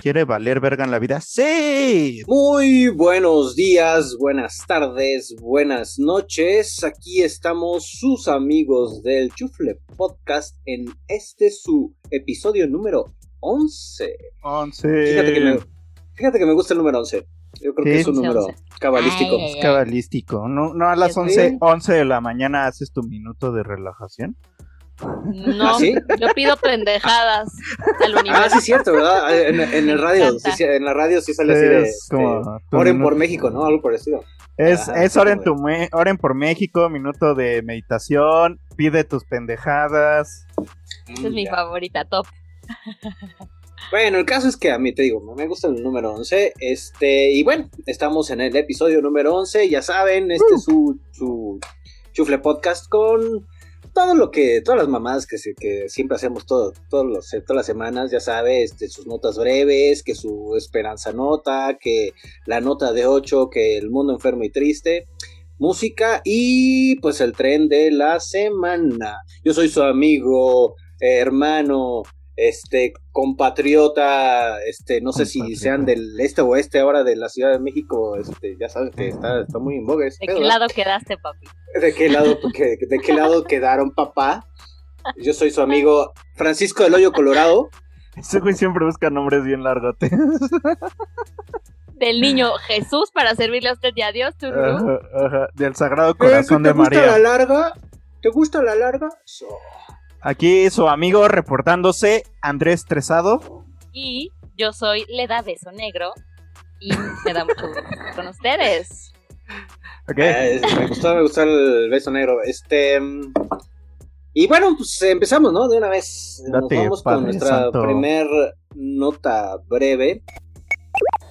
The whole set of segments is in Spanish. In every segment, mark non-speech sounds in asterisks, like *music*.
¿Quiere valer verga en la vida? ¡Sí! Muy buenos días, buenas tardes, buenas noches. Aquí estamos sus amigos del Chufle Podcast en este su episodio número 11. 11. Fíjate que me, fíjate que me gusta el número 11. Yo creo Sí. que es un número cabalístico. Ay, Es cabalístico. ¿No, no a las Sí. 11, 11 de la mañana haces tu minuto de relajación? *laughs* No, ¿Ah, sí? yo pido pendejadas al Ah, universo. sí, es cierto, ¿verdad? *laughs* En, el radio, encanta. sí, sí, en la radio sí sale así de. Es este, como Oren minuto. por México, ¿no? Algo estilo. Es, Ajá, es oren, tu me- oren por México, minuto de meditación, pide tus pendejadas. Esa es mi Ya. favorita, top. *laughs* Bueno, el caso es que a mí te digo, me gusta el número 11. Este, y bueno, estamos en el episodio número 11. Ya saben, este es su, su chufle podcast con todo lo que, todas las mamadas que, siempre hacemos todo, todos los, todas las semanas. Ya sabe, este, sus notas breves, que su esperanza nota, que la nota de 8, que el mundo enfermo y triste. Música y pues el tren de la semana. Yo soy su amigo, hermano, este compatriota, este, no sé si sean del este o oeste ahora de la Ciudad de México, este, ya saben que está, está muy en boga ¿De pedo, qué lado quedaste, papi? ¿De qué lado, que- de qué lado quedaron papá? Yo soy su amigo Francisco del Hoyo Colorado. Ese güey siempre busca nombres bien largotes. Del niño Jesús para servirle a usted y a Dios, ajá, Del Sagrado Eh, Corazón ¿Te de gusta la María. larga? ¿Te gusta la larga? So- Aquí su amigo reportándose, Andrés Tresado. Y yo soy Leda Beso Negro. Y me da mucho gusto estar con ustedes. Ok. Eh, me gustó, me gustó el beso negro. Este. Y bueno, pues empezamos, ¿no? De una vez. Nos Date, vamos con nuestra Santo. primer nota breve.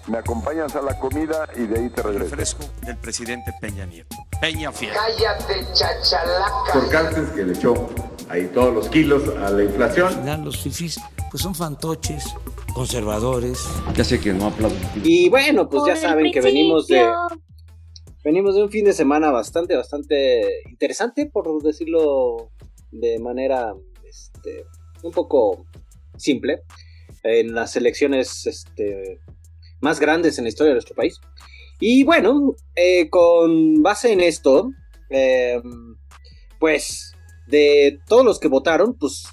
Me acompañas a la comida y de ahí te regreso. Fresco del presidente Peña Nieto. Peña Fiel. Cállate, chachalaca. Por Carstens que le echó ahí todos los kilos a la inflación. final los fifís pues son fantoches, conservadores. Ya sé que no aplaudo. Y bueno, pues ya Por saben que venimos de. Venimos de un fin de semana bastante, bastante interesante, por decirlo de manera este, un poco simple. En las elecciones este, más grandes en la historia de nuestro país. Y bueno, eh, con base en esto, eh, pues de todos los que votaron, pues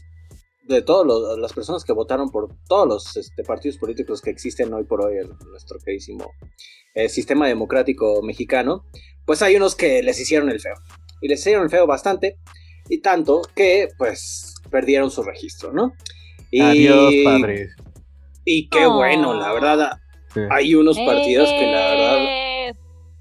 de todas las personas que votaron por todos los este, partidos políticos que existen hoy por hoy en nuestro queridísimo eh, sistema democrático mexicano, pues hay unos que les hicieron el feo. Y les hicieron el feo bastante, y tanto que pues perdieron su registro, ¿no? Y, Adiós, padre. Y qué Oh. bueno, la verdad, Sí. hay unos partidos que la verdad,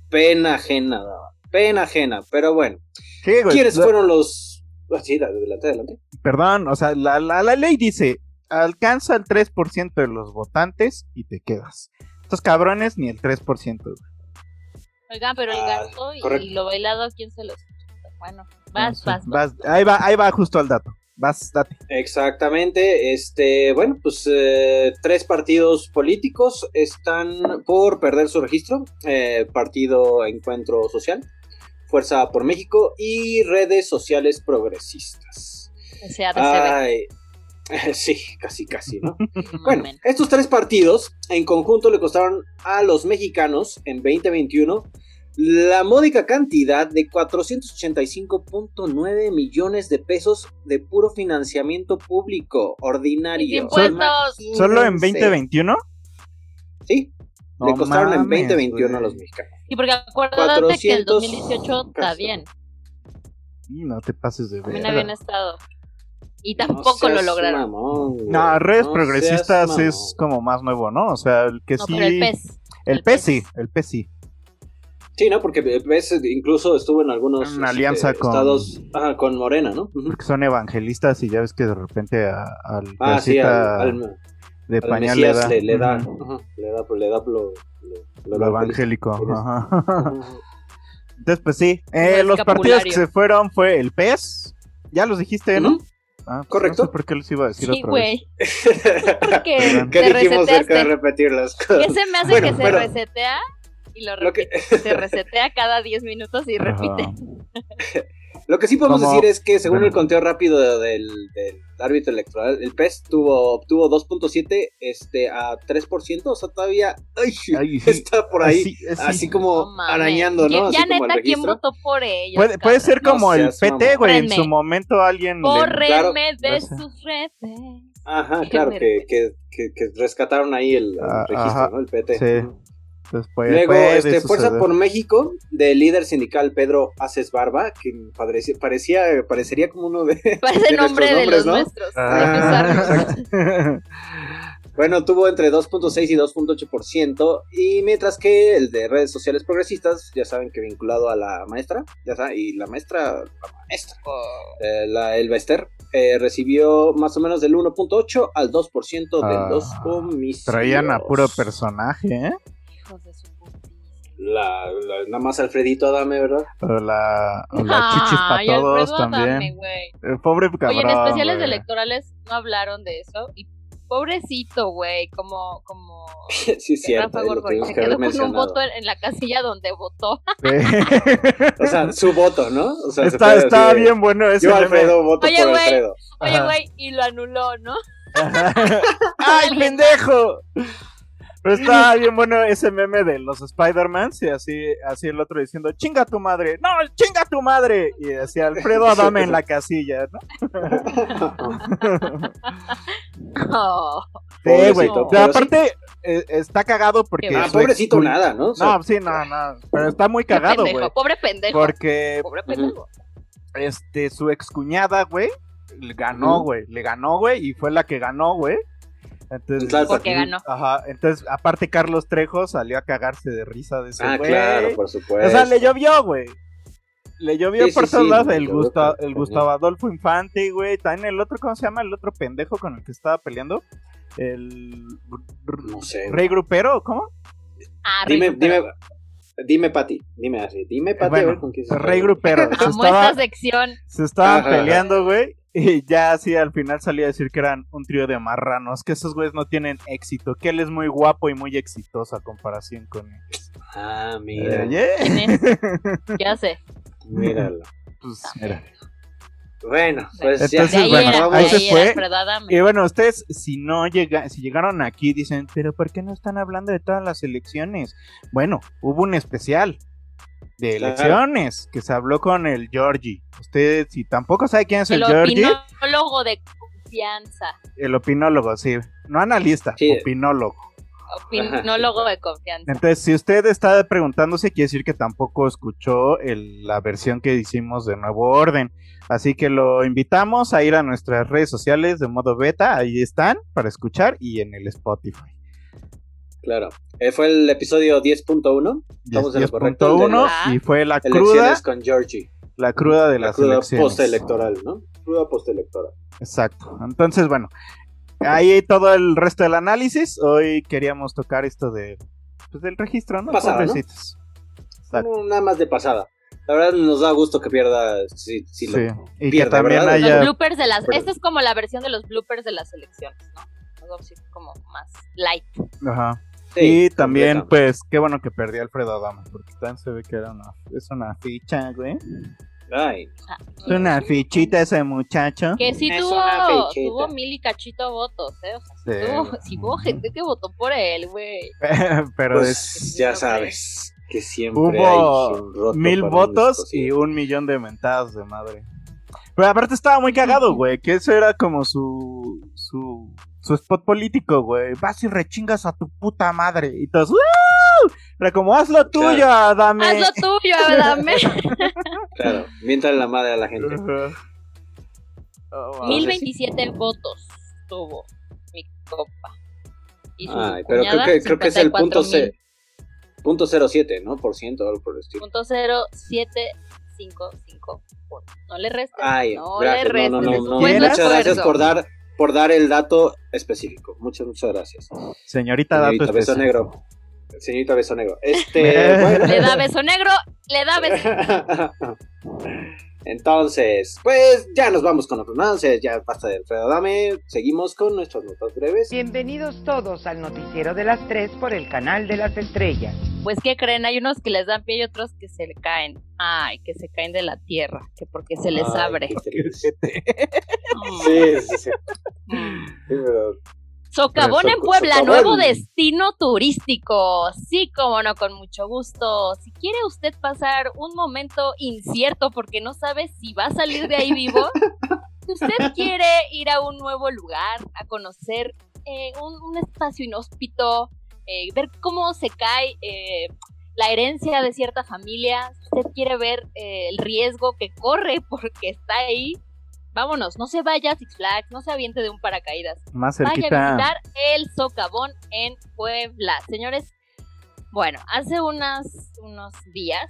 pena ajena, daban, pena ajena, pero bueno. Sí, güey, ¿Quiénes la- fueron los... ah, Sí, adelante, adelante. Perdón, o sea, la, la, la ley dice, alcanza el 3% de los votantes y te quedas. Estos cabrones ni el 3%. güey. Oigan, pero el Ah, gasto y, correcto. y lo bailado, ¿quién se los Bueno, vas, Entonces, vas, vas. vas- ahí va, ahí va justo al dato. Vas, date. Exactamente, este, bueno, pues eh, tres partidos políticos están por perder su registro, eh, Partido Encuentro Social, Fuerza por México y redes sociales progresistas. Se Ay, *laughs* sí, casi, casi, ¿no? *laughs* Bueno, Bueno, estos tres partidos en conjunto le costaron a los mexicanos en 2021 la módica cantidad de 485.9 millones de pesos de puro financiamiento público ordinario. Impuestos. ¿Solo en Imagínense. 2021? Sí, No le costaron en mames, 2021 a los mexicanos. Y porque acuérdate que el 400 2018 está bien. Y no te pases de También ver. habían estado. Y No tampoco lo lograron. mamón. No, redes No progresistas es como más nuevo, ¿no? O sea, el que No, sí. pero el PES. El el PES PES. sí, el PES sí. Sí, ¿no? Porque ves, incluso estuvo en algunos Una este, alianza con- estados ajá, con Morena, ¿no? Porque son evangelistas y ya ves que de repente a- al Ah, sí, Casita al, al- De al pañal le da. le, le da, ajá, le da, le da lo, lo- Lo evangélico. Ajá. Entonces, pues sí. Eh, los partidos que se fueron fue el PES. Ya los dijiste, ¿no? Ah, pues Correcto. No sé por qué los iba a decir Sí, otra güey. vez. *laughs* Porque. *laughs* ¿Qué te dijimos acerca de reseteaste. repetir las cosas? ¿Qué se me hace Bueno, que se bueno. resetea? Y lo Lo que-. *laughs* Se resetea cada 10 minutos y repite. *laughs* Lo que sí podemos Como- decir es que según bueno. el conteo rápido del, del árbitro electoral, el PES tuvo, obtuvo 2.7 este, a 3%, o sea, todavía ay, Ay, *laughs* sí. está por ahí, Así- así. así como No arañando, ¿Quién- ¿no? Así Ya como neta, ¿quién votó por ellos? Puede, puede ser como No el seas PT, güey. En su momento alguien. le- Bórrenme Claro. de sus redes. Ajá, claro, que, que, que, que rescataron ahí el, el Ah, registro, ajá. ¿no? El PT. Sí. Luego, puede este, Fuerza por México, del líder sindical Pedro Aces Barba, que parecía, parecía, parecería como uno de... *laughs* Parece de nombre de los nuestros. Ah. Bueno, tuvo entre 2.6 y 2.8%, y mientras que el de redes sociales progresistas, ya saben que vinculado a la maestra, ya saben, y la maestra, la maestra, eh, la el Bester, eh, recibió más o menos del 1.8 al 2% de Ah, los homicidios. Traían a puro personaje, ¿eh? La, la- nada más Alfredito Adame, ¿verdad? O la, o la chichis para todos Alfredo también. Adame, güey. El pobre cabrón. Oye, en especiales electorales no hablaron de eso. Y pobrecito, güey, como, como *laughs* sí, cierto, Rafa se que haber quedó con un voto en, en la casilla donde votó. *laughs* Sí. O sea, su voto, ¿no? O sea, se está está de, bien bueno ese Yo. Alfredo, voto Oye, por güey. Alfredo. Oye, güey, y lo anuló, ¿no? *laughs* ¡Ay, pendejo! Pero está bien bueno ese meme de los Spider-Mans y así, así el otro diciendo, chinga tu madre, no, chinga tu madre. Y así Alfredo Adame en la casilla, ¿no? *laughs* Oh, Sí, güey. Pobrecito, Pero pero aparte, eh, está cagado porque... Ah, pobrecito nada, ¿no? O sea, No, sí, no, no. Pero está muy cagado, güey. pobre pendejo. Porque Pobre pendejo. este, su excuñada, güey, le ganó, güey. Le ganó, güey, y fue la que ganó, güey. Entonces, Claro, Porque ganó. Ajá, entonces, aparte Carlos Trejo salió a cagarse de risa de ese Ah, güey. claro, por supuesto. O sea, le llovió, güey. Le llovió Sí, por sí, todos sí, lados le el, Gusta- el Gustavo Adolfo Infante, güey. También el otro, ¿cómo se llama? El otro pendejo con el que estaba peleando. El No sé. Rey Grupero, ¿cómo? Ah, Dime, rico, dime, dime, Pati. Dime así. Dime, Pati, a ver con quién se Rey. Grupero. *laughs* Se, Amo estaba- esta sección. se estaban ajá. peleando, güey. Y ya así al final salía a decir que eran un trío de marranos. Que esos güeyes no tienen éxito. Que él es muy guapo y muy exitoso a comparación con ellos. Ah, mira. Eh, yeah. *laughs* Ya sé. Míralo. Pues, mira. Bueno, pues Entonces, ya. ahí bueno, era, vamos. ahí de se ahí fue. era. Y bueno, ustedes, si no llega, si llegaron aquí, dicen, pero ¿por qué no están hablando de todas las elecciones? Bueno, hubo un especial de Claro. elecciones que se habló con el Georgie. Usted, si tampoco sabe quién es el, El Georgie, opinólogo de confianza. el opinólogo, sí. No analista, Sí. opinólogo. Opinólogo de confianza. Entonces, si usted está preguntándose, quiere decir que tampoco escuchó el- la versión que hicimos de Nuevo Orden. Así que lo invitamos a ir a nuestras redes sociales de modo beta, ahí están, para escuchar y en el Spotify. Claro. Eh, fue el episodio 10.1. Estamos en lo correcto. el de 10.1 las y fue la cruda, con Georgie. la cruda de La las cruda elecciones. postelectoral, ¿no? Cruda postelectoral. Exacto. Entonces, bueno, ahí todo el resto del análisis. Hoy queríamos tocar esto de pues, del registro, ¿no? Pasada, ¿no? Exacto. Nada más de pasada. La verdad nos da gusto que pierda si, si lo Sí. Y que pierde, también ¿verdad? haya- Los bloopers de las. Esta es como la versión de los bloopers de las elecciones, ¿no? Algo así como más light. Ajá. Sí, y también, pues, qué bueno que perdió Alfredo Adama, porque también se ve que era una, es una ficha, güey. Ay, Ah, Es una fichita ese muchacho. Que sí Es tuvo, tuvo mil y cachito votos, ¿eh? O sea, sí, Sí. tuvo, sí hubo gente que votó por él, güey. *laughs* Pero pues es- ya sabes que siempre hay hubo un roto mil votos y un millón de mentadas de madre. Pero aparte estaba muy cagado, güey, que eso era como su, su, su spot político, güey. Vas y rechingas a tu puta madre. Y todos, ¡Woo! Era como, haz lo tuyo, dame. Haz lo tuyo, dame. *laughs* Claro, mientras la madre a la gente. Oh, wow. 1027 votos tuvo mi copa. Y su Ay, pero creo que, creo que es el punto, 54,000. C, punto 07, ¿no? Por ciento, algo por el estilo. Punto 0755 puntos. No le restes. Ay, no gracias. le restes. No, no, no. Muchas gracias por dar por dar el dato específico. Muchas, muchas gracias. Señorita, Señorita dato Beso. Negro. Señorita Beso Negro. Este, bueno. *laughs* Le da beso negro, le da beso. *laughs* Entonces, pues ya nos vamos con otros anuncios. Ya basta de Alfredo Dame. Seguimos con nuestras notas breves. Bienvenidos todos al noticiero de las 3 por el canal de las estrellas. Pues, ¿qué creen? Hay unos que les dan pie y otros que se le caen. Ay, que se caen de la tierra, que porque se les Ay, abre. *laughs* Mm. Sí, sí, sí. Mm. Sí, pero- Socavón en Puebla, Socavón. nuevo destino turístico. Sí, como no, con mucho gusto. Si quiere usted pasar un momento incierto porque no sabe si va a salir de ahí vivo, si usted *laughs* quiere ir a un nuevo lugar, a conocer eh, un, un espacio inhóspito, eh, ver cómo se cae eh, la herencia de cierta familia, si usted quiere ver el riesgo que corre porque está ahí, vámonos, no se vaya a Six Flags, no se aviente de un paracaídas. Más Vaya a cerquita. visitar el socavón en Puebla. Señores, bueno, hace unas, unos días.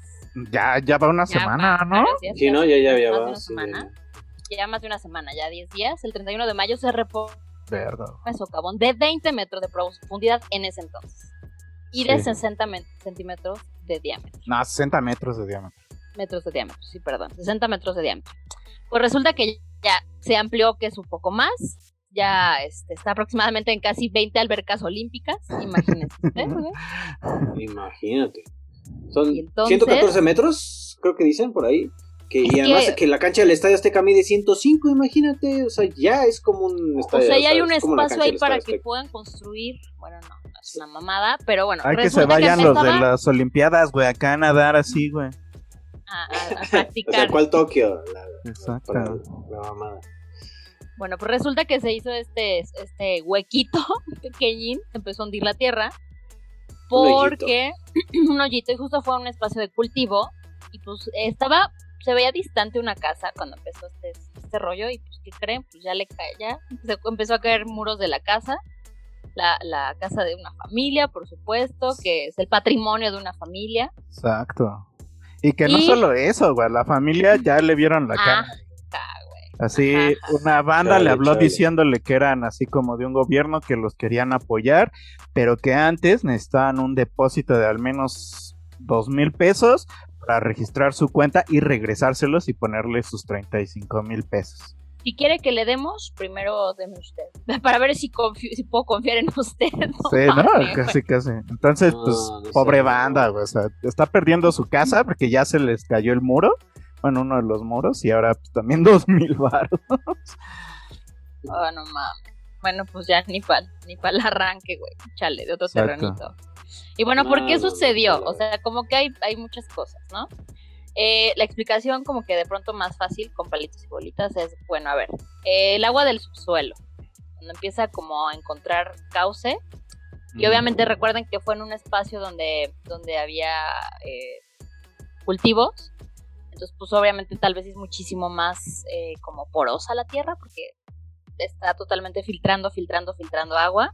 Ya, ya va una ya semana, va- ¿no? Sí, no, ya, ya, ya va, sí, semana. Ya más de una semana, ya 10 días. El 31 de mayo se reportó un socavón de 20 metros de profundidad en ese entonces. Y de Sí. 60 men- centímetros de diámetro. No, 60 metros de diámetro. Metros de diámetro, sí, perdón. 60 metros de diámetro. Pues resulta que ya se amplió, que es un poco más. Ya este, está aproximadamente en casi 20 albercas olímpicas. Imagínense. *laughs* Imagínate. Son entonces- 114 metros, creo que dicen por ahí. Que, y además que- que... la cancha del Estadio Azteca mide 105, imagínate. O sea, ya es como un O estadio. sea, ya hay un espacio ahí para que puedan construir. Bueno, no, no es una mamada, pero bueno. Hay que se vayan ya los de las Olimpiadas, güey, acá a nadar así, güey. a, a- a *laughs* O practicar. sea, ¿cuál Tokio? La, Exacto. para la mamada. Bueno, pues resulta que se hizo este, este huequito *laughs* pequeñín, empezó a hundir la tierra, Un hoyito. porque *clears throat* un hoyito y justo fue un espacio de cultivo y pues estaba, se veía distante una casa cuando empezó este, este rollo y pues ¿qué creen? Pues ya le cae, ya se empezó a caer muros de la casa, la, la casa de una familia, por supuesto, que es el patrimonio de una familia. Exacto. Y que no Y- solo eso, güey, la familia *laughs* ya le vieron la cara. Así, Ajá. una banda Chale, le habló chale. diciéndole que eran así como de un gobierno que los querían apoyar, pero que antes necesitaban un depósito de al menos dos mil pesos para registrar su cuenta y regresárselos y ponerle sus 35 mil pesos. Si quiere que le demos, primero deme usted. *laughs* Para ver si, puedo confiar en usted. No Sí, ¿no? mames, Casi, casi. Entonces, No, pues, no pobre sé. banda, güey. O sea, está perdiendo su casa porque ya se les cayó el muro. Bueno, uno de los muros y ahora pues, también *laughs* dos mil baros. Oh, no mames. Bueno, pues ya ni para ni pa el arranque, güey. Chale, de otro Exacto. terrenito. Y bueno, ¿por qué sucedió? O sea, como que hay, hay muchas cosas, ¿no? Eh, la explicación como que de pronto más fácil con palitos y bolitas es, bueno, a ver, eh, el agua del subsuelo, cuando empieza como a encontrar cauce, y obviamente recuerden que fue en un espacio donde, donde había eh, cultivos. Entonces, pues obviamente tal vez es muchísimo más como porosa la tierra porque está totalmente filtrando, filtrando, filtrando agua.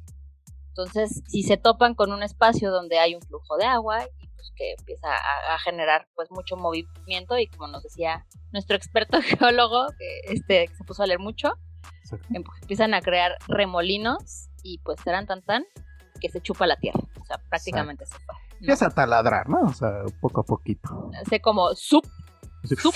Entonces, si se topan con un espacio donde hay un flujo de agua pues que empieza a, a generar pues mucho movimiento y como nos decía nuestro experto *laughs* geólogo, que este que se puso a leer mucho, Exacto. em- empiezan a crear remolinos y pues serán tan tan que se chupa la tierra. O sea, prácticamente se fue. ¿no? Empieza a taladrar, ¿no? O sea, poco a poquito. Hace como sup, Así, sup,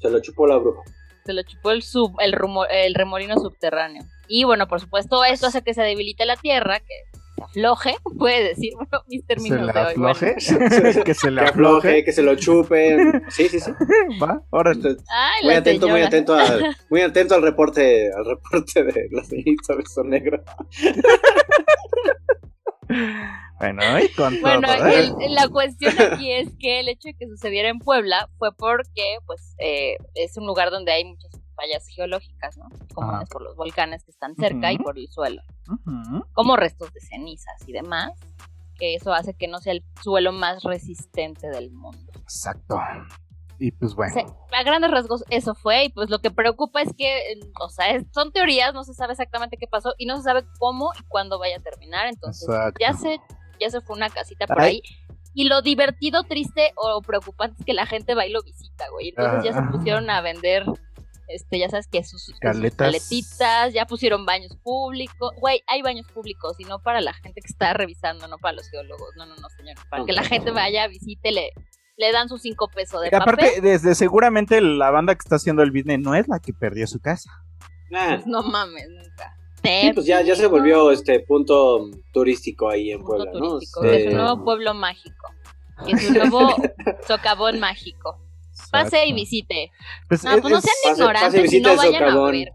Se lo chupó la bruja. se lo chupó el sub, el, rumo- el remolino subterráneo. Y bueno, por supuesto, esto hace que se debilite la tierra, que afloje, puede decir, *laughs* bueno, mis Se términos le de hoy. bueno. afloje. *laughs* *laughs* que se le Que afloje, afloje. que se lo chupe. Sí, sí, sí. Va, ahora Ay, Muy atento, muy atento al, muy atento al reporte, al reporte de la señorita Beso Negro. Bueno, y con Bueno, todo. ¿eh? el- la cuestión aquí es que el hecho de que sucediera en Puebla fue porque, pues, eh, es un lugar donde hay muchas fallas geológicas, ¿no? Comunes Ajá. por los volcanes que están cerca y por el suelo, como restos de cenizas y demás, que eso hace que no sea el suelo más resistente del mundo. Exacto. Y pues bueno. Sí, a grandes rasgos eso fue y pues lo que preocupa es que, eh, o sea, es- son teorías, no se sabe exactamente qué pasó y no se sabe cómo y cuándo vaya a terminar, entonces Exacto. ya se ya se fue una casita por Ay. ahí. Y lo divertido, triste o preocupante es que la gente va y lo visita, güey. Entonces ya se Ah. pusieron a vender Este, ya sabes que sus, sus Caletas. caletitas, ya pusieron baños públicos. Güey, hay baños públicos y no para la gente que está revisando, no para los geólogos. No, no, no, señor. Para que la gente vaya, visite, le, le dan sus cinco pesos de Y aparte, papel. desde seguramente la banda que está haciendo el business no es la que perdió su casa. Pues no mames, nunca. sí, pues ya, ya se volvió este punto turístico ahí en punto Puebla, ¿no? Sí. es un nuevo pueblo mágico, que es un nuevo *laughs* socavón mágico. Pase y visite. Pues No, es- pues no sean Pase- ignorantes pase y no vayan a ver, güey.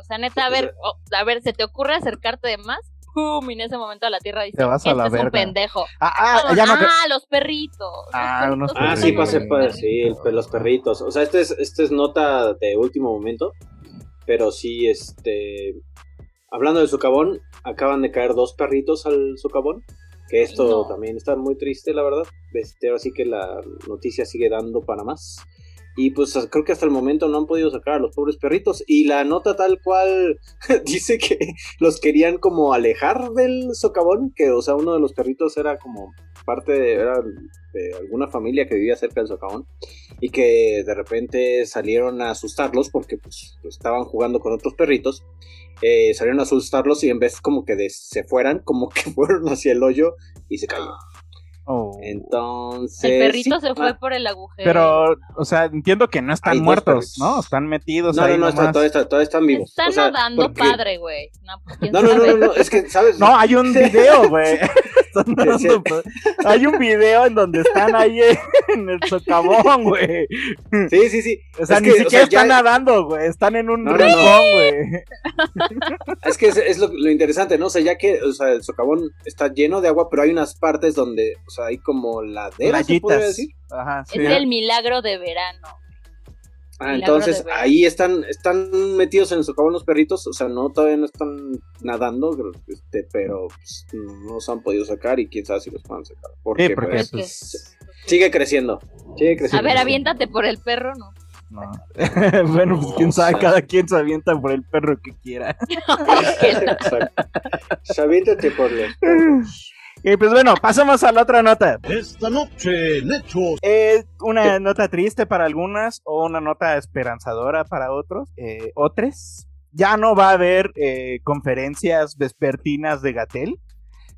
O sea, neta, a ver, oh, a ver, ¿se te ocurre acercarte de más? ¡Pum! Y en ese momento a la tierra dice, Te vas a este la es un verga. pendejo. Ah, ah, Como, ya no. ah, los perritos. los Ah, perritos unos son Ah, sí, perritos. pase, los pues, sí, los perritos. O sea, este es, este es nota de último momento. Pero sí, este. Hablando del socavón, acaban de caer dos perritos al socavón. Que esto No. también está muy triste, la verdad. Este, ahora sí que la noticia sigue dando para más. Y pues creo que hasta el momento no han podido sacar a los pobres perritos. Y la nota tal cual *laughs* dice que los querían como alejar del socavón. Que, o sea, uno de los perritos era como parte de, era de alguna familia que vivía cerca del socavón. Y que de repente salieron a asustarlos porque pues, estaban jugando con otros perritos. Eh, salieron a asustarlos y en vez como que de se fueran, como que *laughs* fueron hacia el hoyo y se cayó. Oh. Entonces. El perrito sí, se fue ah, por el agujero. Pero, o sea, entiendo que no están muertos, perritos. ¿no? Están metidos No, ahí no, no, está- todavía, está- todavía están vivos. Están O sea, nadando porque- padre, güey. No, pues, ¿quién No, no, no, no, es que, ¿sabes? No, hay un *laughs* video, güey. Están Sí, sí. nadando. Hay un video en donde están ahí en el socavón, güey. Sí, sí, sí. O sea, Es ni que, o siquiera ya- están nadando, güey. Están en un No, rincón, no. güey. Es que es, es lo, lo interesante, ¿no? O sea, ya que o sea, el socavón está lleno de agua, pero hay unas partes donde, o sea, hay como laderas, ¿se decir? Ajá, sí. Es el milagro de verano. Ah, entonces ahí están, están metidos en el socavón los perritos, o sea, no, todavía no están nadando, este, pero pues, no se han podido sacar y quién sabe si los puedan sacar. Porque, Sí, porque, pues, Es que- pues, sigue creciendo, sigue A creciendo. ver, aviéntate por el perro, ¿no? no. *laughs* bueno, pues quién sabe, cada quien se avienta por el perro que quiera. *laughs* Exacto. Se aviéntate por los perros. *laughs* Y pues bueno, pasamos a la otra nota. Esta noche, Nechos. Es una nota triste para algunas o una nota esperanzadora para otros. Eh, otros. Ya no va a haber eh, conferencias vespertinas de Gatel.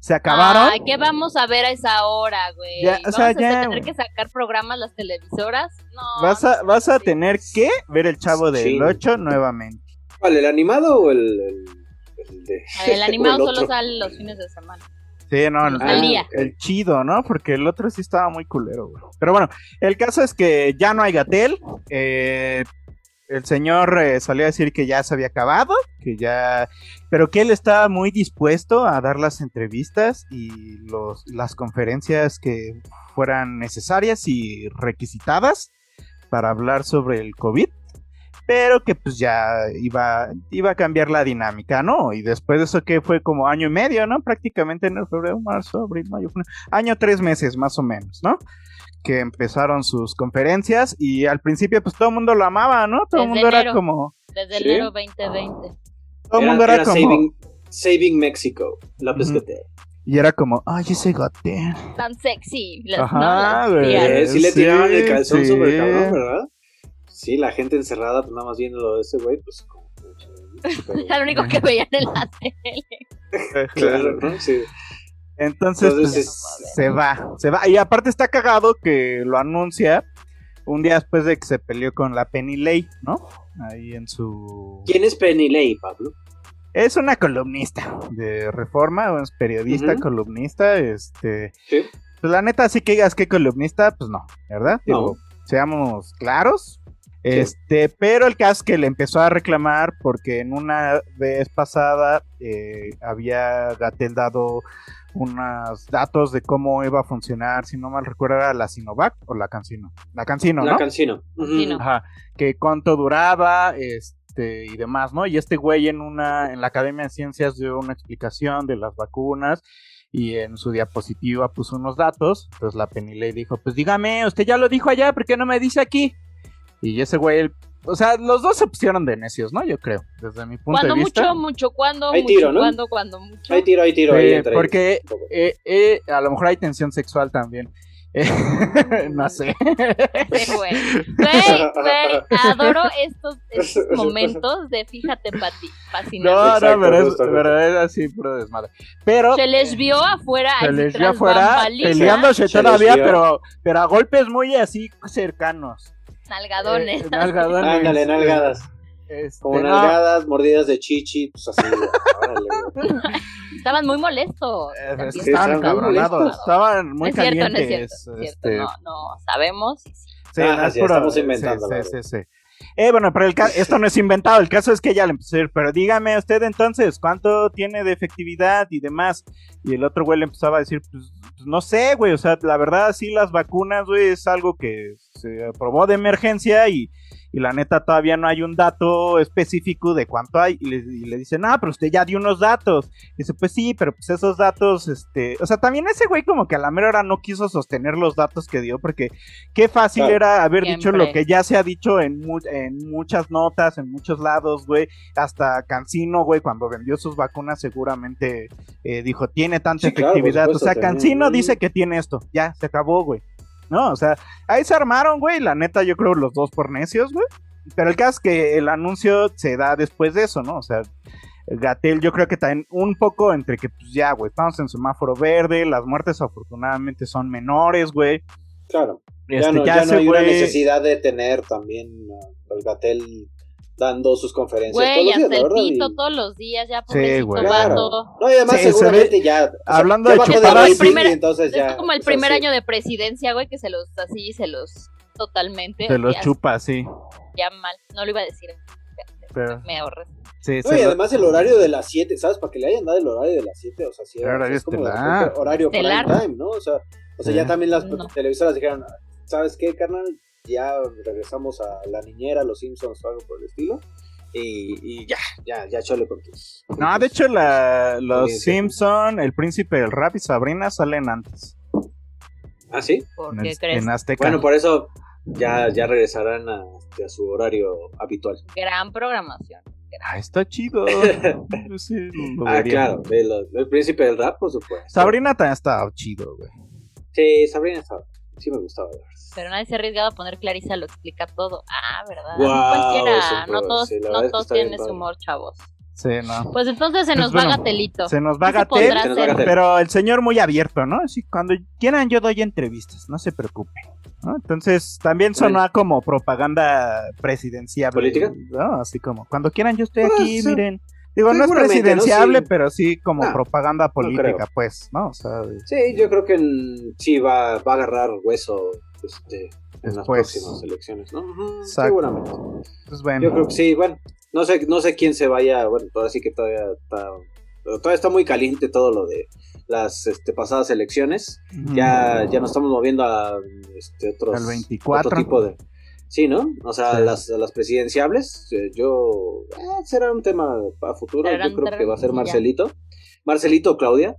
Se acabaron. Ay, ¿qué vamos a ver a esa hora, güey? Ya, o ¿Vamos sea, a ya, tener güey. que sacar programas las televisoras? No. vas a, no, vas a tener que ver el chavo del Sí. 8 nuevamente. ¿Cuál, el animado o el, el, el de- El *laughs* animado el solo sale los fines de semana. Sí, no, el, chido, ¿no? Porque el otro sí estaba muy culero, güey. Pero bueno, el caso es que ya no hay Gatel. eh, el señor eh, salió a decir que ya se había acabado, que ya... Pero que él estaba muy dispuesto a dar las entrevistas y los, las conferencias que fueran necesarias y requisitadas para hablar sobre el COVID. Pero que pues ya iba, iba a cambiar la dinámica, ¿no? Y después de eso que fue como año y medio, ¿no? Prácticamente en febrero, marzo, abril, mayo, junio. Año tres meses más o menos, ¿no? Que empezaron sus conferencias y al principio pues todo el mundo lo amaba, ¿no? Todo el mundo era como... Desde Sí. enero 2020. Todo el mundo era, como... Saving, Saving Mexico, Ujú. Gatel. Y era como, ay, ese Gatel. Tan sexy. Las, Ajá, güey. tías. Eh, sí le sí, tiraban el calzón sí. sobre el cabrón, ¿verdad? Sí, la gente encerrada, pues nada más viéndolo de ese güey, pues como... Era lo *laughs* único que veían en la *laughs* tele. Claro, ¿no? Sí. Entonces, Entonces, pues, se va, se va. Y aparte está cagado que lo anuncia un día después de que se peleó con la Penny Lay, ¿no? Ahí en su... ¿Quién es Penny Lay, Pablo? Es una columnista de Reforma, es periodista, columnista, este... Sí. Pues la neta, sí que digas que columnista, pues no, ¿verdad? No. Digo, seamos claros. Este, pero el caso es que le empezó a reclamar porque en una vez pasada eh, había Gatel dado unos datos de cómo iba a funcionar, si no mal recuerdo era la Sinovac o la Cancino. La Cancino, La ¿no? Cancino. Sí, no. Ajá, que cuánto duraba, este, y demás, ¿no? Y este güey en una, en la Academia de Ciencias dio una explicación de las vacunas y en su diapositiva puso unos datos. Entonces la Penilei dijo, pues dígame, usted ya lo dijo allá, ¿por qué no me dice aquí? Y ese güey, o sea, los dos se pusieron de necios, ¿no? Yo creo, desde mi punto Cuando de vista. mucho, mucho, cuando, Hay mucho, tiro, ¿no? cuando, cuando, mucho. Hay tiro, hay tiro Sí, ahí entre porque eh, eh, a lo mejor hay tensión sexual también. *laughs* no sé. Sí, güey. Güey, *laughs* güey, adoro estos, estos *laughs* momentos de fíjate, Pati, fascinante. No, no, pero es, justamente. pero es así, puro desmadre. Pero Se les vio afuera, se les vio afuera peleándose todavía, pero, pero a golpes muy así cercanos. Nalgadones. Eh, nalgadones. Ándale, nalgadas. Este, Como no, nalgadas, mordidas de chichi, pues así. Órale. *laughs* Estaban muy molestos. eh, también. estaban estaban muy encabronados, molestos. estaban muy no es cierto, no es calientes. cierto. es este, cierto, no, no sabemos. y sí. Sí, Ah, es sí, estamos inventando, sí, sí, sí. Eh, bueno, pero el ca- esto no es inventado, el caso es que ya le empezó a decir, pero dígame usted entonces, ¿cuánto tiene de efectividad y demás? Y el otro güey le empezaba a decir, pues, pues, no sé, güey, o sea, la verdad sí las vacunas, güey, es algo que se aprobó de emergencia y, y la neta todavía no hay un dato específico de cuánto hay. Y le, y le dicen, ah, pero usted ya dio unos datos. dice, pues sí, pero pues esos datos, este, o sea, también ese güey como que a la mera hora no quiso sostener los datos que dio porque qué fácil Claro. era haber dicho lo que ya se ha dicho en, mu- en muchas notas, en muchos lados, güey. Hasta Cancino, güey, cuando vendió sus vacunas seguramente eh, dijo, tiene tanta Sí, claro, por efectividad. o sea. Cancino dice que tiene esto, ya, se acabó, güey. No, o sea, ahí se armaron, güey, la neta yo creo los dos por necios, güey. Pero el caso es que el anuncio se da después de eso, ¿no? O sea, Gatel yo creo que también un poco entre que, pues ya, güey, estamos en semáforo verde, las muertes afortunadamente son menores, güey. Claro. Ya Este, no, ya no hay una necesidad de tener también el Gatel dando sus conferencias Güey, todos los días, hasta la el verdad. y- pito todos los días, ya Sí, pobrecito güey. Claro. vato. No, y además Sí, se seguramente ya. o sea, hablando ya de chupadas, el primer- entonces ya. es como el o sea, primer sí. año de presidencia, güey, que se los así, se los totalmente. Se los ya, chupa, sí. ya mal. No lo iba a decir. Pero, Me ahorré. sí, No, y además el horario de las 7, ¿sabes? Para que le hayan dado el horario de las 7, o sea, sí, El horario es como horario prime time, ¿no? O sea, o sea Sí. ya también las No. televisoras dijeron, ¿sabes qué, carnal? Ya regresamos a la niñera, los Simpsons o algo por el estilo. Y, y ya, ya, ya chole con tus. con No, de hecho, la, los. Simpson, El Príncipe del Rap y Sabrina salen antes. Ah, sí. ¿Por En, qué el- crees? en Azteca. Bueno, por eso ya, ya regresarán a, a su horario habitual. Gran programación. Ah, está chido. *laughs* Sí lo Ah, vería. claro, del príncipe del rap, por supuesto. Sabrina también está chido, güey. Sí, Sabrina estaba. Sí me gustaba, la verdad. Pero nadie se ha arriesgado a poner Clarisa lo explica todo. Ah, ¿verdad? Cualquiera. No todos, sí, no todos tienen ese humor, chavos. Sí, no. Pues entonces se Pues nos bueno, va Gatelito. Se nos va ¿Qué se Gatel, podrá Se nos va hacer? Gatel. pero el señor muy abierto, ¿no? Así, cuando quieran yo doy entrevistas, no se preocupe. ¿no? Entonces también sonó a como propaganda presidencial. ¿Política? ¿no? Así como, cuando quieran yo estoy Pues, aquí, miren. Digo, no es presidenciable, Sí. pero sí como No, propaganda política, pues, ¿no? O sea, de- Sí, yo creo que en- sí va, va a agarrar hueso este, en las próximas elecciones, ¿no? Seguramente. pues bueno. Yo creo que sí, bueno, no sé, no sé quién se vaya, bueno, ahora sí que todavía está, todavía está muy caliente todo lo de las este, pasadas elecciones. Ya, ya nos estamos moviendo a este, otros, Al 24. otro tipo de... Sí, ¿no? O sea, Sí. las, las presidenciables, eh, yo... eh, será un tema para futuro, Tarán, yo creo que va a ser. Marcelito. Marcelito o Claudia.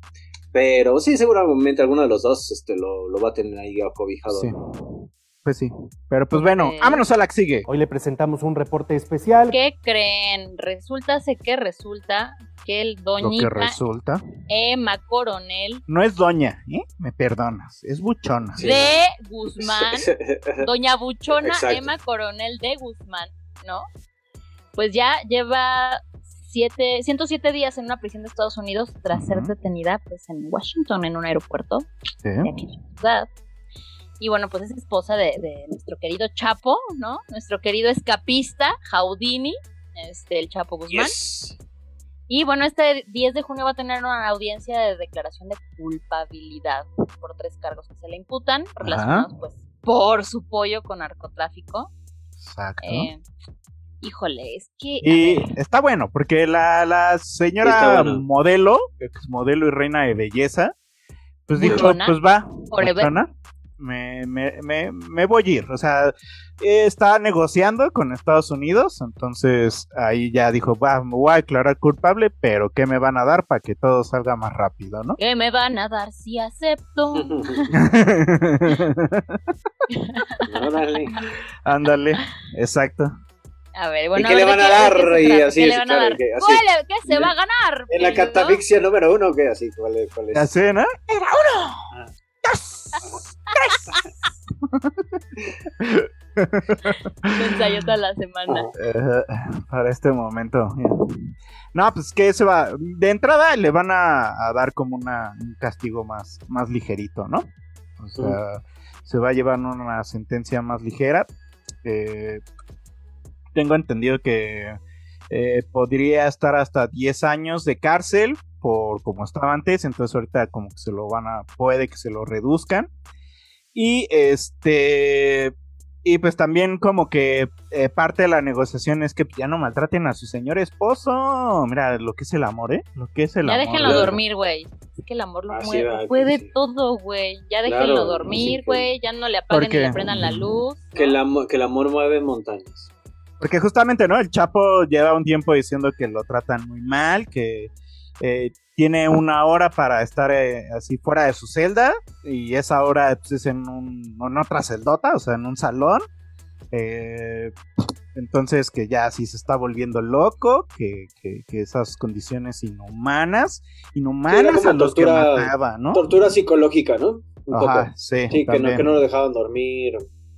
Pero sí, seguramente alguno de los dos este, lo, lo va a tener ahí acobijado. Sí. Pues sí. Pero pues bueno, Ok. vámonos a la que sigue. Hoy le presentamos un reporte especial. ¿Qué creen? Resulta sé que resulta que el Lo que doñita resulta. Emma Coronel No es doña, ¿eh? Me perdonas. Es buchona. Sí. de Guzmán, *laughs* doña Buchona Exacto. Emma Coronel de Guzmán, ¿no? Pues ya lleva siete, 107 días en una prisión de Estados Unidos tras ser detenida pues en Washington en un aeropuerto Sí. de aquí. Y bueno, pues es esposa de, de nuestro querido Chapo, ¿no? Nuestro querido escapista, Jaudini, este, el Chapo Guzmán. Yes. Y bueno, este 10 de junio va a tener una audiencia de declaración de culpabilidad por tres cargos que se le imputan, relacionados pues por su pollo con narcotráfico. Exacto. Eh, híjole, es que... Y está bueno, porque la, la señora bueno. modelo, ex modelo y reina de belleza, pues dijo, pues va, buchona, me, me, me, me voy a ir. O sea, está negociando con Estados Unidos, entonces ahí ya dijo, va, me voy a declarar culpable, pero ¿qué me van a dar para que todo salga más rápido, no? ¿Qué me van a dar si acepto? *laughs* *laughs* Órale. Ándale, exacto. A ver, bueno. Y ¿Qué le van a claro, dar? que así. ¿Cuál- ¿Qué se va a ganar? En la catafixia número uno, ¿qué? Así, ¿cuál es? cuál es? Así, ¿no? Ah. ¡Yes! *laughs* ensayo toda la semana. Uh, para este momento. No, pues que se va. De entrada le van a, a dar como una, un castigo más, más ligerito, ¿no? O sea, se va a llevar una sentencia más ligera. Eh, tengo entendido que eh, podría estar hasta 10 años de cárcel por como estaba antes, entonces ahorita como que se lo van a, puede que se lo reduzcan. Y este, y pues también como que eh, parte de la negociación es que ya no maltraten a su señor esposo. Mira, lo que es el amor, ¿eh? Lo que es el ya amor. déjenlo dormir, güey. Es que el amor lo Así mueve. va, puede sí. todo, güey. Ya déjenlo dormir, güey. Ya no le apaguen ni le prendan la luz. Que el, amor, que el amor mueve montañas. Porque justamente, ¿no? El Chapo lleva un tiempo diciendo que lo tratan muy mal, que eh, tiene una hora para estar eh, así fuera de su celda y esa hora pues, es en, un, en otra celdota, o sea, en un salón. Eh, entonces que ya sí se está volviendo loco, que, que, que esas condiciones inhumanas, inhumanas como a los que tortura- mataba, ¿no? Tortura psicológica, ¿no? Un Ajá, poco. sí, Sí, que no, que no lo dejaban dormir.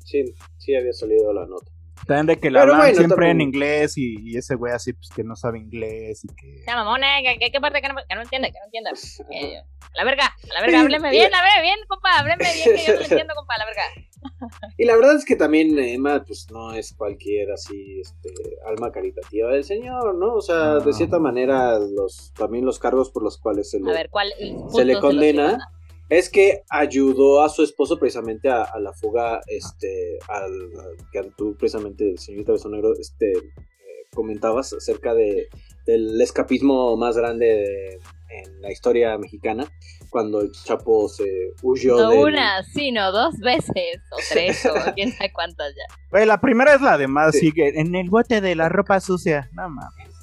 Sí, sí había salido la nota. También de que le Pero hablan bueno, siempre en tampoco- inglés y, y ese güey así pues que no sabe inglés y que... Ya, mamona, ¿qué, qué, parte que no, que no entiende? Que no entiende. *laughs* Eh, a la verga, a la verga, hábleme bien, hábleme bien, compa, hábleme bien, que yo no le entiendo, compa, a la verga. *laughs* Y la verdad es que también Emma, pues no es cualquier así, este, alma caritativa del señor, ¿no? O sea, de cierta manera, los, también los cargos por los cuales se A le, ver, ¿cuál? se le condena es que ayudó a su esposo precisamente a, a la fuga, este, al, al- que tú precisamente, señorita Besonegro, este, eh, comentabas acerca de, del escapismo más grande de- en la historia mexicana, cuando el Chapo se huyó No del- una, sino dos veces, o tres, o *laughs* quién sabe cuántas ya. La primera es la de más, sigue en el bote de la ropa sucia. No mames.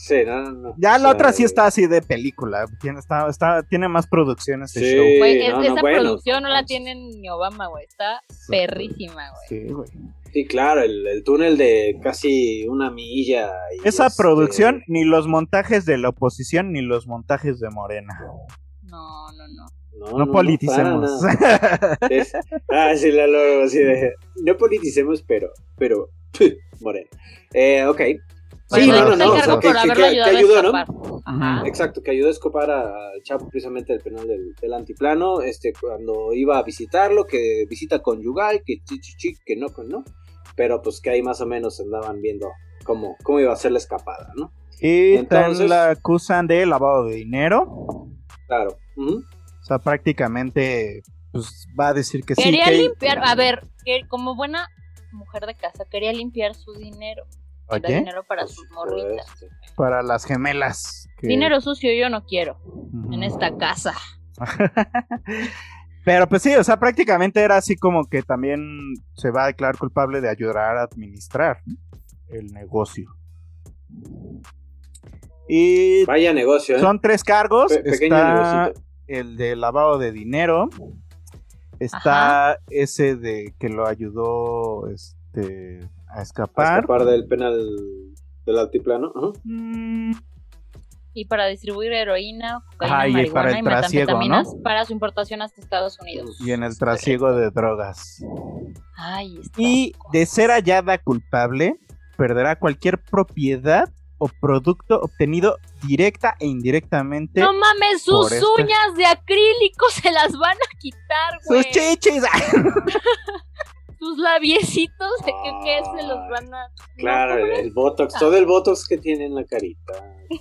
Sí, no, no, no. Ya la O sea, otra sí está así de película. Tiene, está, está, tiene más producciones ese Sí. show. Güey, es- no, no, esa bueno, producción no la tiene ni Obama, güey. Está perrísima, güey. Sí, güey. Sí, claro, el, el túnel de casi una milla. y Esa este, producción, ni los montajes de la oposición, ni los montajes de Morena. No, no, no. No, No, politicemos. Es- ah, sí, la luego así de. No politicemos, pero. Pero. *laughs* Moreno. Eh, ok. Sí, no, no, o sea, que, ayudó, ¿no? Ajá. Exacto, que ayudó a escapar a- al Chapo precisamente del penal del, del antiplano, este, cuando iba a visitarlo, que visita conyugal, que chi, chi, chi, que no, que no, pero pues que ahí más o menos andaban viendo cómo, cómo iba a ser la escapada, ¿no? Y Entonces- la acusan de lavado de dinero. Claro. Ujú. O sea, prácticamente pues, va a decir que sí. Quería que- limpiar, a ver, que como buena mujer de casa, quería limpiar su dinero. Dinero para sus morritas. para las gemelas. que- Dinero sucio yo no quiero en esta casa. *laughs* Pero pues sí, o sea, prácticamente era así como que también se va a declarar culpable de ayudar a administrar el negocio. Y Vaya negocio, ¿eh? son tres cargos. Pe- pequeño Está negocito. el de lavado de dinero. Está ese de que lo ayudó este, a Para escapar. escapar del penal del altiplano. Mm, Y para distribuir heroína, cocaína, y marihuana para el y trasiego, metanfetaminas ¿no? para su importación hasta Estados Unidos. Y en el trasiego de drogas. Ay, Y de ser hallada culpable, perderá cualquier propiedad o producto obtenido directa e indirectamente. No mames, sus este- uñas de acrílico se las van a quitar, güey. ¡Sus chichis! *laughs* Sus labiecitos de que, que se los van a. Claro, No, el, ¿cómo el botox, todo el botox que tiene en la carita.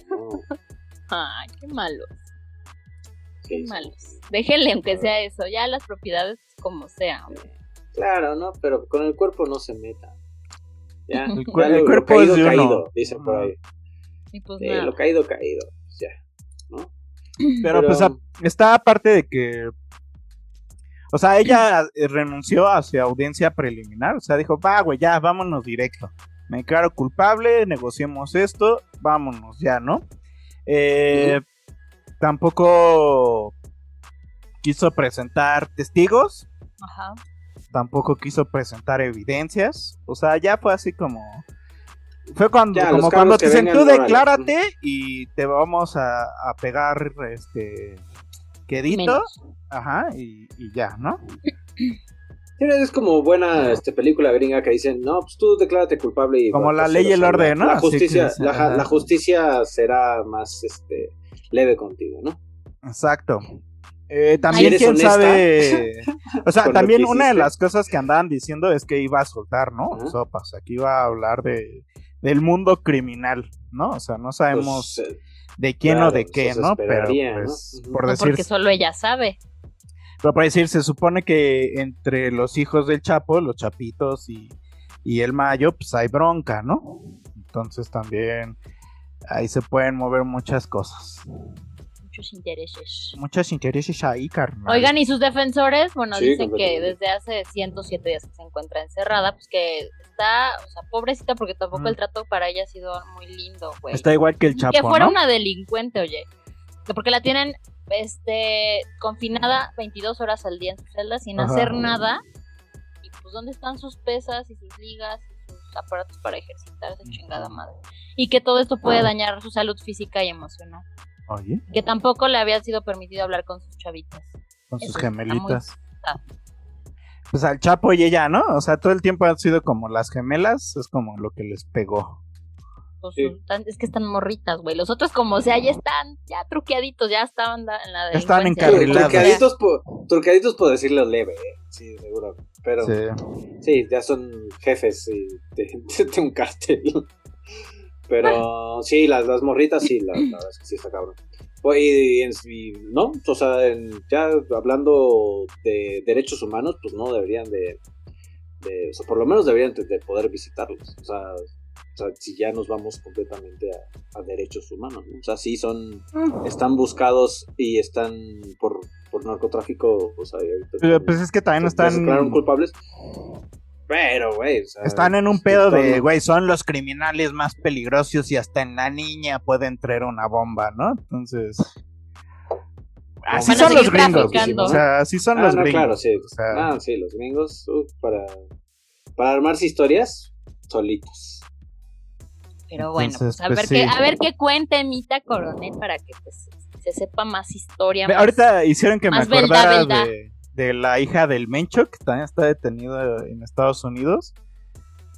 No, *laughs* Ay, qué malos, sí, qué sí. malos. Déjenle, aunque sea eso, ya las propiedades como sea. hombre. Claro, ¿no? Pero con el cuerpo no se meta. Ya, El ya el lo- lo cuerpo caído, es de uno. caído, dicen por ahí. Y pues nada. lo caído, caído. pues Ya, ¿no? Pero, Pero- pues a- está aparte de que. O sea, ella eh, renunció a su audiencia preliminar. O sea, dijo, va, güey, ya, vámonos directo. Me declaro culpable, negociemos esto, vámonos ya, ¿no? Eh, Tampoco quiso presentar testigos, Ajá. tampoco quiso presentar evidencias. O sea, ya fue así como. Fue cuando, Ya, como cuando te dicen tú órale". declárate y te vamos a, a pegar este quedito, Menos. Ajá, y, y ya, ¿no? Es como buena este, película gringa que dicen, no, pues tú declárate culpable y... Como bueno, la pues, ley y el orden, la- ¿no? La justicia, la, justicia será más este, leve contigo, ¿no? Exacto. Eh, también ¿Eres quién honesta? sabe. *laughs* O sea, también una de las cosas que andaban diciendo es que iba a soltar, ¿no? Sopas, aquí iba a hablar de del mundo criminal, ¿no? O sea, no sabemos Pues, eh, de quién claro, o de qué, ¿no? Pero pues, por No, decir, porque solo ella sabe. Pero por decir, se supone que entre los hijos del Chapo, los Chapitos y, y el Mayo, pues hay bronca, ¿no? Entonces también ahí se pueden mover muchas cosas. Muchos intereses. Muchos intereses ahí, carnal. Oigan, y sus defensores, bueno, Sí, dicen que desde hace 107 días que se encuentra encerrada, pues que está, o sea, pobrecita, porque tampoco Mm. el trato para ella ha sido muy lindo, güey. Está igual que el Chapo, que fuera ¿no? una delincuente, oye. Que porque la tienen este confinada 22 horas al día en su celda sin Ajá. hacer nada. Y pues dónde están sus pesas y sus ligas y sus aparatos para ejercitarse, chingada madre. Y que todo esto puede dañar su salud física y emocional. Oye, Que tampoco le había sido permitido hablar con sus chavitas. con sus Eso gemelitas. Ah, Pues al Chapo y ella, ¿no? O sea, todo el tiempo han sido como las gemelas, es como lo que les pegó. Pues, tan- es que están morritas, güey. Los otros, como sea, ya están ya truqueaditos, ya estaban en la Ya están encarrilados. Truqueaditos, por, truqueaditos por decirlo leve, ¿eh? sí, seguro. Pero Sí. sí. ya son jefes sí, de, *laughs* de un cartel. Pero sí, las, las morritas sí, la, la verdad es que sí está cabrón. Y, y- y, no, o sea, en- ya hablando de derechos humanos, pues no deberían de, de- o sea, por lo menos deberían de, de poder visitarlos. O sea, o sea, si ya nos vamos completamente a, a derechos humanos, ¿no? O sea, sí son, están buscados y están por, por narcotráfico, o sea, Pero, pues es que también se están declararon culpables. Pero, güey, o sea, están en un pedo de, güey, son los criminales más peligrosos y hasta en la niña puede entrar una bomba, ¿no? Entonces... Así son los gringos, o sea, así son Ah, los no, gringos. Claro, sí. o sea, Ah, sí, los gringos, uf, para, para armarse historias, solitos. Pero bueno, Entonces, pues, a, pues, ver sí. qué, a ver qué cuente Mita Coronel para que pues, se sepa más historia. Más- Ahorita hicieron que me acordara de, de la hija del Mencho, que también está detenida en Estados Unidos.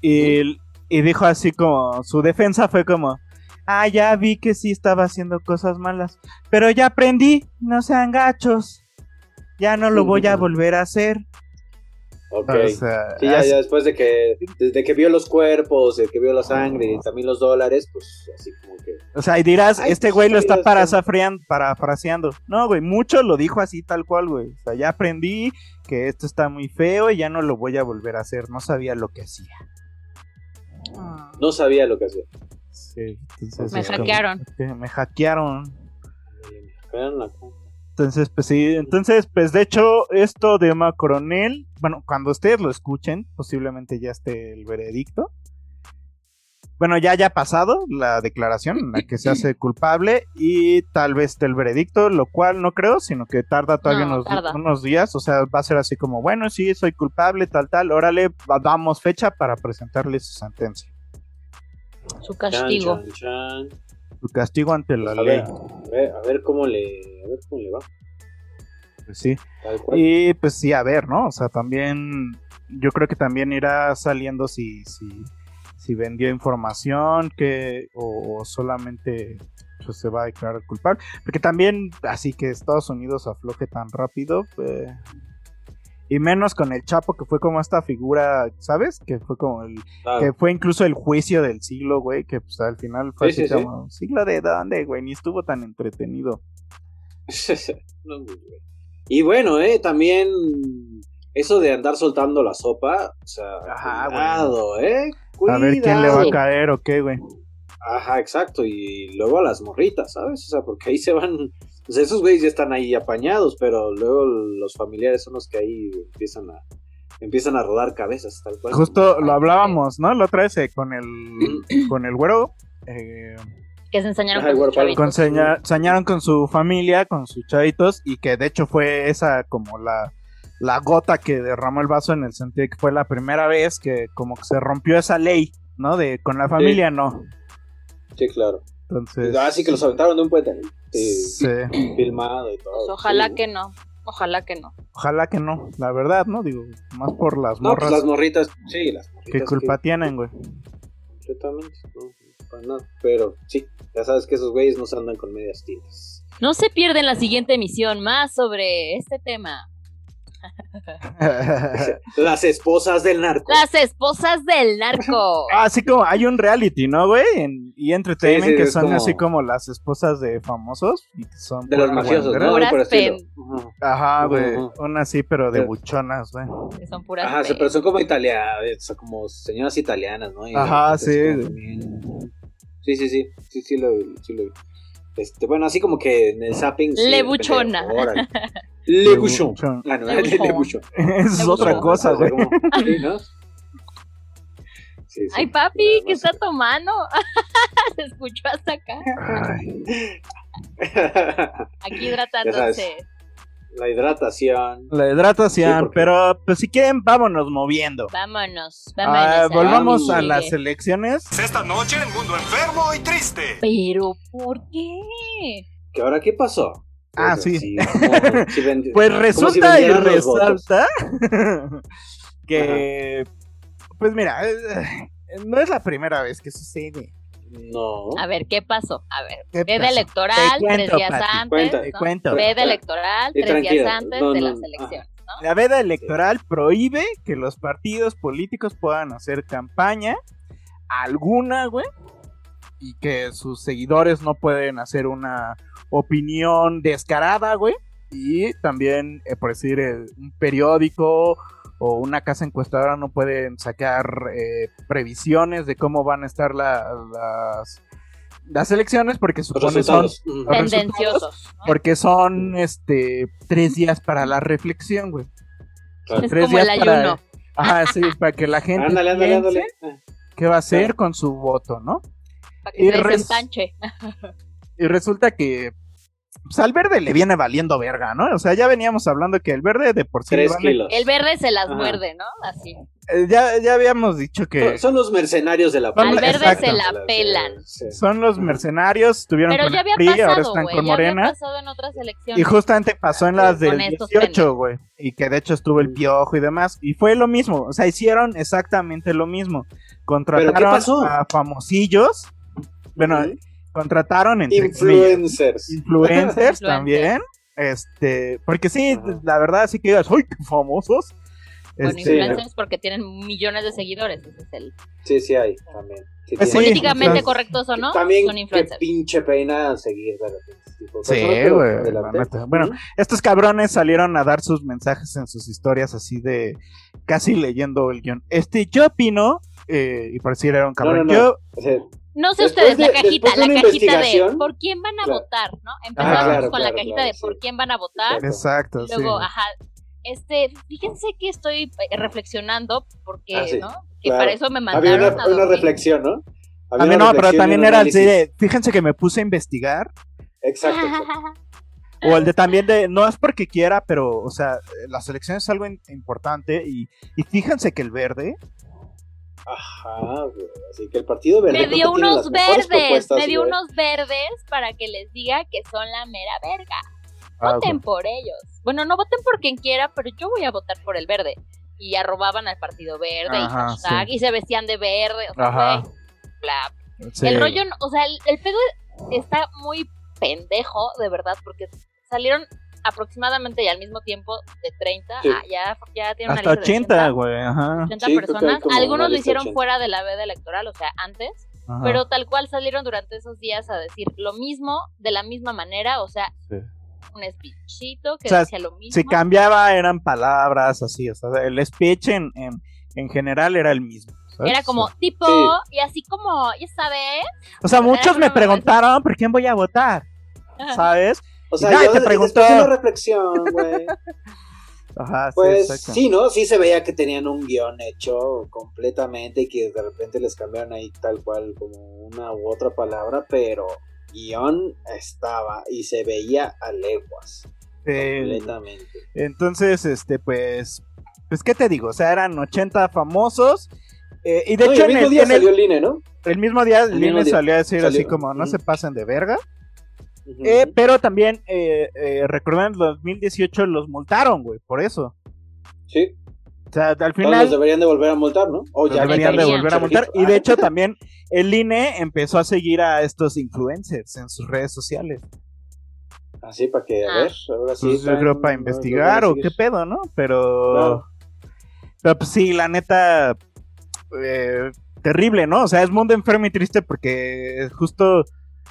Y, y dijo así como, su defensa fue como, ah, ya vi que sí estaba haciendo cosas malas, pero ya aprendí, no sean gachos, ya no lo voy a volver a hacer. Ok. O sea, sí, ya, después de que, desde que vio los cuerpos, de que vio la sangre y también los dólares, pues así como que... O sea, y dirás, Ay, este güey lo está parafraseando, parafraseando. No, güey, mucho lo dijo así tal cual, güey. O sea, ya aprendí que esto está muy feo y ya no lo voy a volver a hacer. No sabía lo que hacía. No sabía lo que hacía. Sí, entonces Me es como- hackearon. me hackearon. Entonces, pues sí, entonces, pues de hecho, esto de Emma Coronel, bueno, cuando ustedes lo escuchen, posiblemente ya esté el veredicto. Bueno, ya haya pasado la declaración en la que se hace *laughs* culpable y tal vez esté el veredicto, lo cual no creo, sino que tarda todavía No, unos, tarda. unos días, o sea, va a ser así como, bueno, sí, soy culpable, tal, tal, órale, damos fecha para presentarle su sentencia, Su castigo. Chan, chan, chan. Su castigo ante la Pues a, ley. ver, a, ver, cómo le, a ver cómo le va. Pues sí. Y pues sí, a ver, ¿no? O sea, también yo creo que también irá saliendo si, si, si vendió información que o, o solamente pues, se va a declarar culpable. Porque también, así que Estados Unidos afloje tan rápido, pues, y menos con el Chapo, que fue como esta figura, ¿sabes? Que fue como el... Claro. Que fue incluso el juicio del siglo, güey, que pues al final fue Sí, así sí, sí. como... ¿Siglo de dónde, güey? Ni estuvo tan entretenido. *laughs* No, güey. y bueno, eh, también eso de andar soltando la sopa, o sea, cuidado, eh. A ver quién le va a caer o qué, güey. Ajá, exacto, y luego a las morritas, ¿sabes? O sea, porque ahí se van, sea, esos güeyes ya están ahí apañados, pero luego los familiares son los que ahí empiezan a empiezan a rodar cabezas, tal cual. Justo lo hablábamos, ¿no? La otra vez eh, con el *clears throat* con el güero. eh, Que se enseñaron Ajá, con sus con seña- señaron con su familia, con sus chavitos, y que de hecho fue esa como la, la gota que derramó el vaso en el sentido de que fue la primera vez que como que se rompió esa ley, ¿no? De con la familia no. Sí, claro. Entonces. Ah, sí, que los aventaron de un puente. ¿no? Sí, Sí. Filmado y todo. Pues ojalá sí. que no. Ojalá que no. Ojalá que no, la verdad, ¿no? Digo, más por las No, pues morras. las morritas, sí, las morritas. ¿Qué culpa que- tienen, güey? Completamente, no, para nada. Pero sí, ya sabes que esos güeyes no se andan con medias tintas. No se pierden la siguiente emisión más sobre este tema. *laughs* Las esposas del narco. Las esposas del narco. *laughs* Ah, así como hay un reality, ¿no, güey? En, y Entertainment, Sí, sí, que son como- así como las esposas de famosos. Y que son De los mafiosos. ¿no? Por. Ajá, güey. Ujú. Una así, pero de buchonas, güey. Son puras Ajá, sí, pero son como italianas, son como señoras italianas, ¿no? Y Ajá, sí. Sí, sí, sí, sí, sí lo, sí lo vi. Este, bueno, así como que en el zapping. sí, de *laughs* Le repente, buchona. órale. Le buchon. buchon. Ah, no, Le le, buchon. buchon. *laughs* Esa es otra cosa, güey. Como- *laughs* Sí, ¿no? Sí, sí. Ay, papi, ¿qué está tomando? Se escuchó hasta acá. Ay, Aquí hidratándose. La hidratación. La hidratación, Sí, porque- pero pues si quieren, vámonos moviendo. Vámonos, Ah, vámonos. volvamos a las elecciones. Esta noche el mundo enfermo y triste. Pero, ¿por qué? ¿Que ahora qué pasó? Ah, Pues, sí. como *laughs* si Pues como si resulta y resalta *laughs* que, pues mira, eh, no es la primera vez que sucede. No. A ver, ¿qué pasó? A ver, ¿Qué veda pasó? electoral cuento, tres días Pati, antes. cuenta, ¿no? cuento. Veda electoral tres días antes no, de las elecciones, ¿no? La veda electoral prohíbe que los partidos políticos puedan hacer campaña alguna, güey, y que sus seguidores no pueden hacer una opinión descarada, güey, y también, eh, por decir, un periódico o una casa encuestadora no pueden sacar eh, previsiones de cómo van a estar la- las, las elecciones porque Los supone son Tendenciosos. ¿no? porque son este tres días para la reflexión, güey. Claro. Tres como el días para-. Ajá, sí, para que la gente Ándale, ándale, piense ándale. qué va a hacer Claro. con su voto, ¿no? Para que y se res- desempanche. Y resulta que pues, al verde le viene valiendo verga, ¿no? O sea, ya veníamos hablando que el verde de por sí le Tres vale- kilos. El verde se las Ajá. muerde, ¿no? Así. eh, ya, ya habíamos dicho que Son- los mercenarios de la Al Al Exacto. verde se la la pelan. Sí. son los mercenarios, estuvieron Pero con ya había PRI, ahora pasado, están con Ya había Morena. pasado en otras elecciones. Y justamente pasó en las del estos 18, güey. Y que de hecho estuvo el piojo y demás. Y fue lo mismo. O sea, hicieron exactamente lo mismo. Contrataron ¿Pero qué pasó? a famosillos. Bueno. Contrataron entre Influencers. influencers *laughs* Influencers. también. Este, porque sí, Ajá. la verdad sí que digas, ¡ay, qué famosos! Con Este, influencers porque tienen millones de seguidores. Ese es el. Sí, sí hay, también. Sí, Pues sí, Políticamente correctos o no, También son qué influencers. pinche pena seguir de repente este tipo de Sí, güey. Bueno. Estos cabrones salieron a dar sus mensajes en sus historias así de casi leyendo el guion. Este, yo opino, eh, y por decir era un cabrón, no, no. yo O sea, No sé Después ustedes, la cajita, de la cajita de por quién van a Claro. votar, ¿no? Empezamos Ah, claro, con la cajita claro, de sí. por quién van a votar. Exacto, Y luego, sí. ajá, este, fíjense que estoy eh, reflexionando porque, Ah, sí, ¿no? Que claro. para eso me había mandaron una, a una reflexión, ¿no? Había A mí no, pero también era el de, fíjense que me puse a investigar, Exacto, exacto. *laughs* o el de también de, no es porque quiera, pero, o sea, las elecciones es algo in- importante, y, y fíjense que el verde, Ajá, güey. Así que el partido verde me dio unos verdes, me dio güey. unos verdes para que les diga que son la mera verga. ah, Voten por ellos. Bueno, no voten por quien quiera, pero yo voy a votar por el verde. Y arrobaban al partido verde Ajá, y hashtag, sí. y se vestían de verde. O sea, Ajá. güey, bla, sí. El rollo, no- o sea, el, el pedo está muy pendejo, de verdad, porque salieron aproximadamente y al mismo tiempo de 30 Sí. a ya, ya tienen una hasta lista de 80, güey, ajá, 80 Sí, personas. una Algunos lo lista hicieron 80. fuera de la veda electoral, o sea, antes, ajá. pero tal cual salieron durante esos días a decir lo mismo, de la misma manera, o sea, Sí. un speechito que O sea, decía lo mismo. si cambiaba eran palabras así, o sea, el speech en, en, en general era el mismo. ¿sabes? Era como tipo, Sí. y así como, ya sabes, O sea, muchos me una- preguntaron por quién voy a votar, ¿sabes? O sea, Nadie yo te preguntó. de una reflexión, güey. *laughs* Ajá, sí, Pues sí, ¿no? Sí se veía que tenían un guion hecho completamente y que de repente les cambiaron ahí tal cual como una u otra palabra, pero guion estaba y se veía a leguas. Eh, completamente. entonces, este, pues, pues, ¿qué te digo? O sea, eran 80 famosos. eh, y de No, y hecho, el en mismo el, día en el- salió el INE, ¿no? el mismo día el, INE salió a decir así como no se pasen de verga. Eh, pero también, eh, eh, recuerden, en 2018 los multaron, güey, por eso. Sí, O sea, al todos final los deberían de volver a multar, ¿no? O los ya deberían de volver a multar. Y de hecho también el INE empezó a seguir a estos influencers en sus redes sociales. Así para que, a Ah. ver, ahora sí. Pues yo creo para investigar o qué pedo, ¿no? Pero... Claro. Pero pues sí, la neta... eh, terrible, ¿no? O sea, es mundo enfermo y triste porque es justo...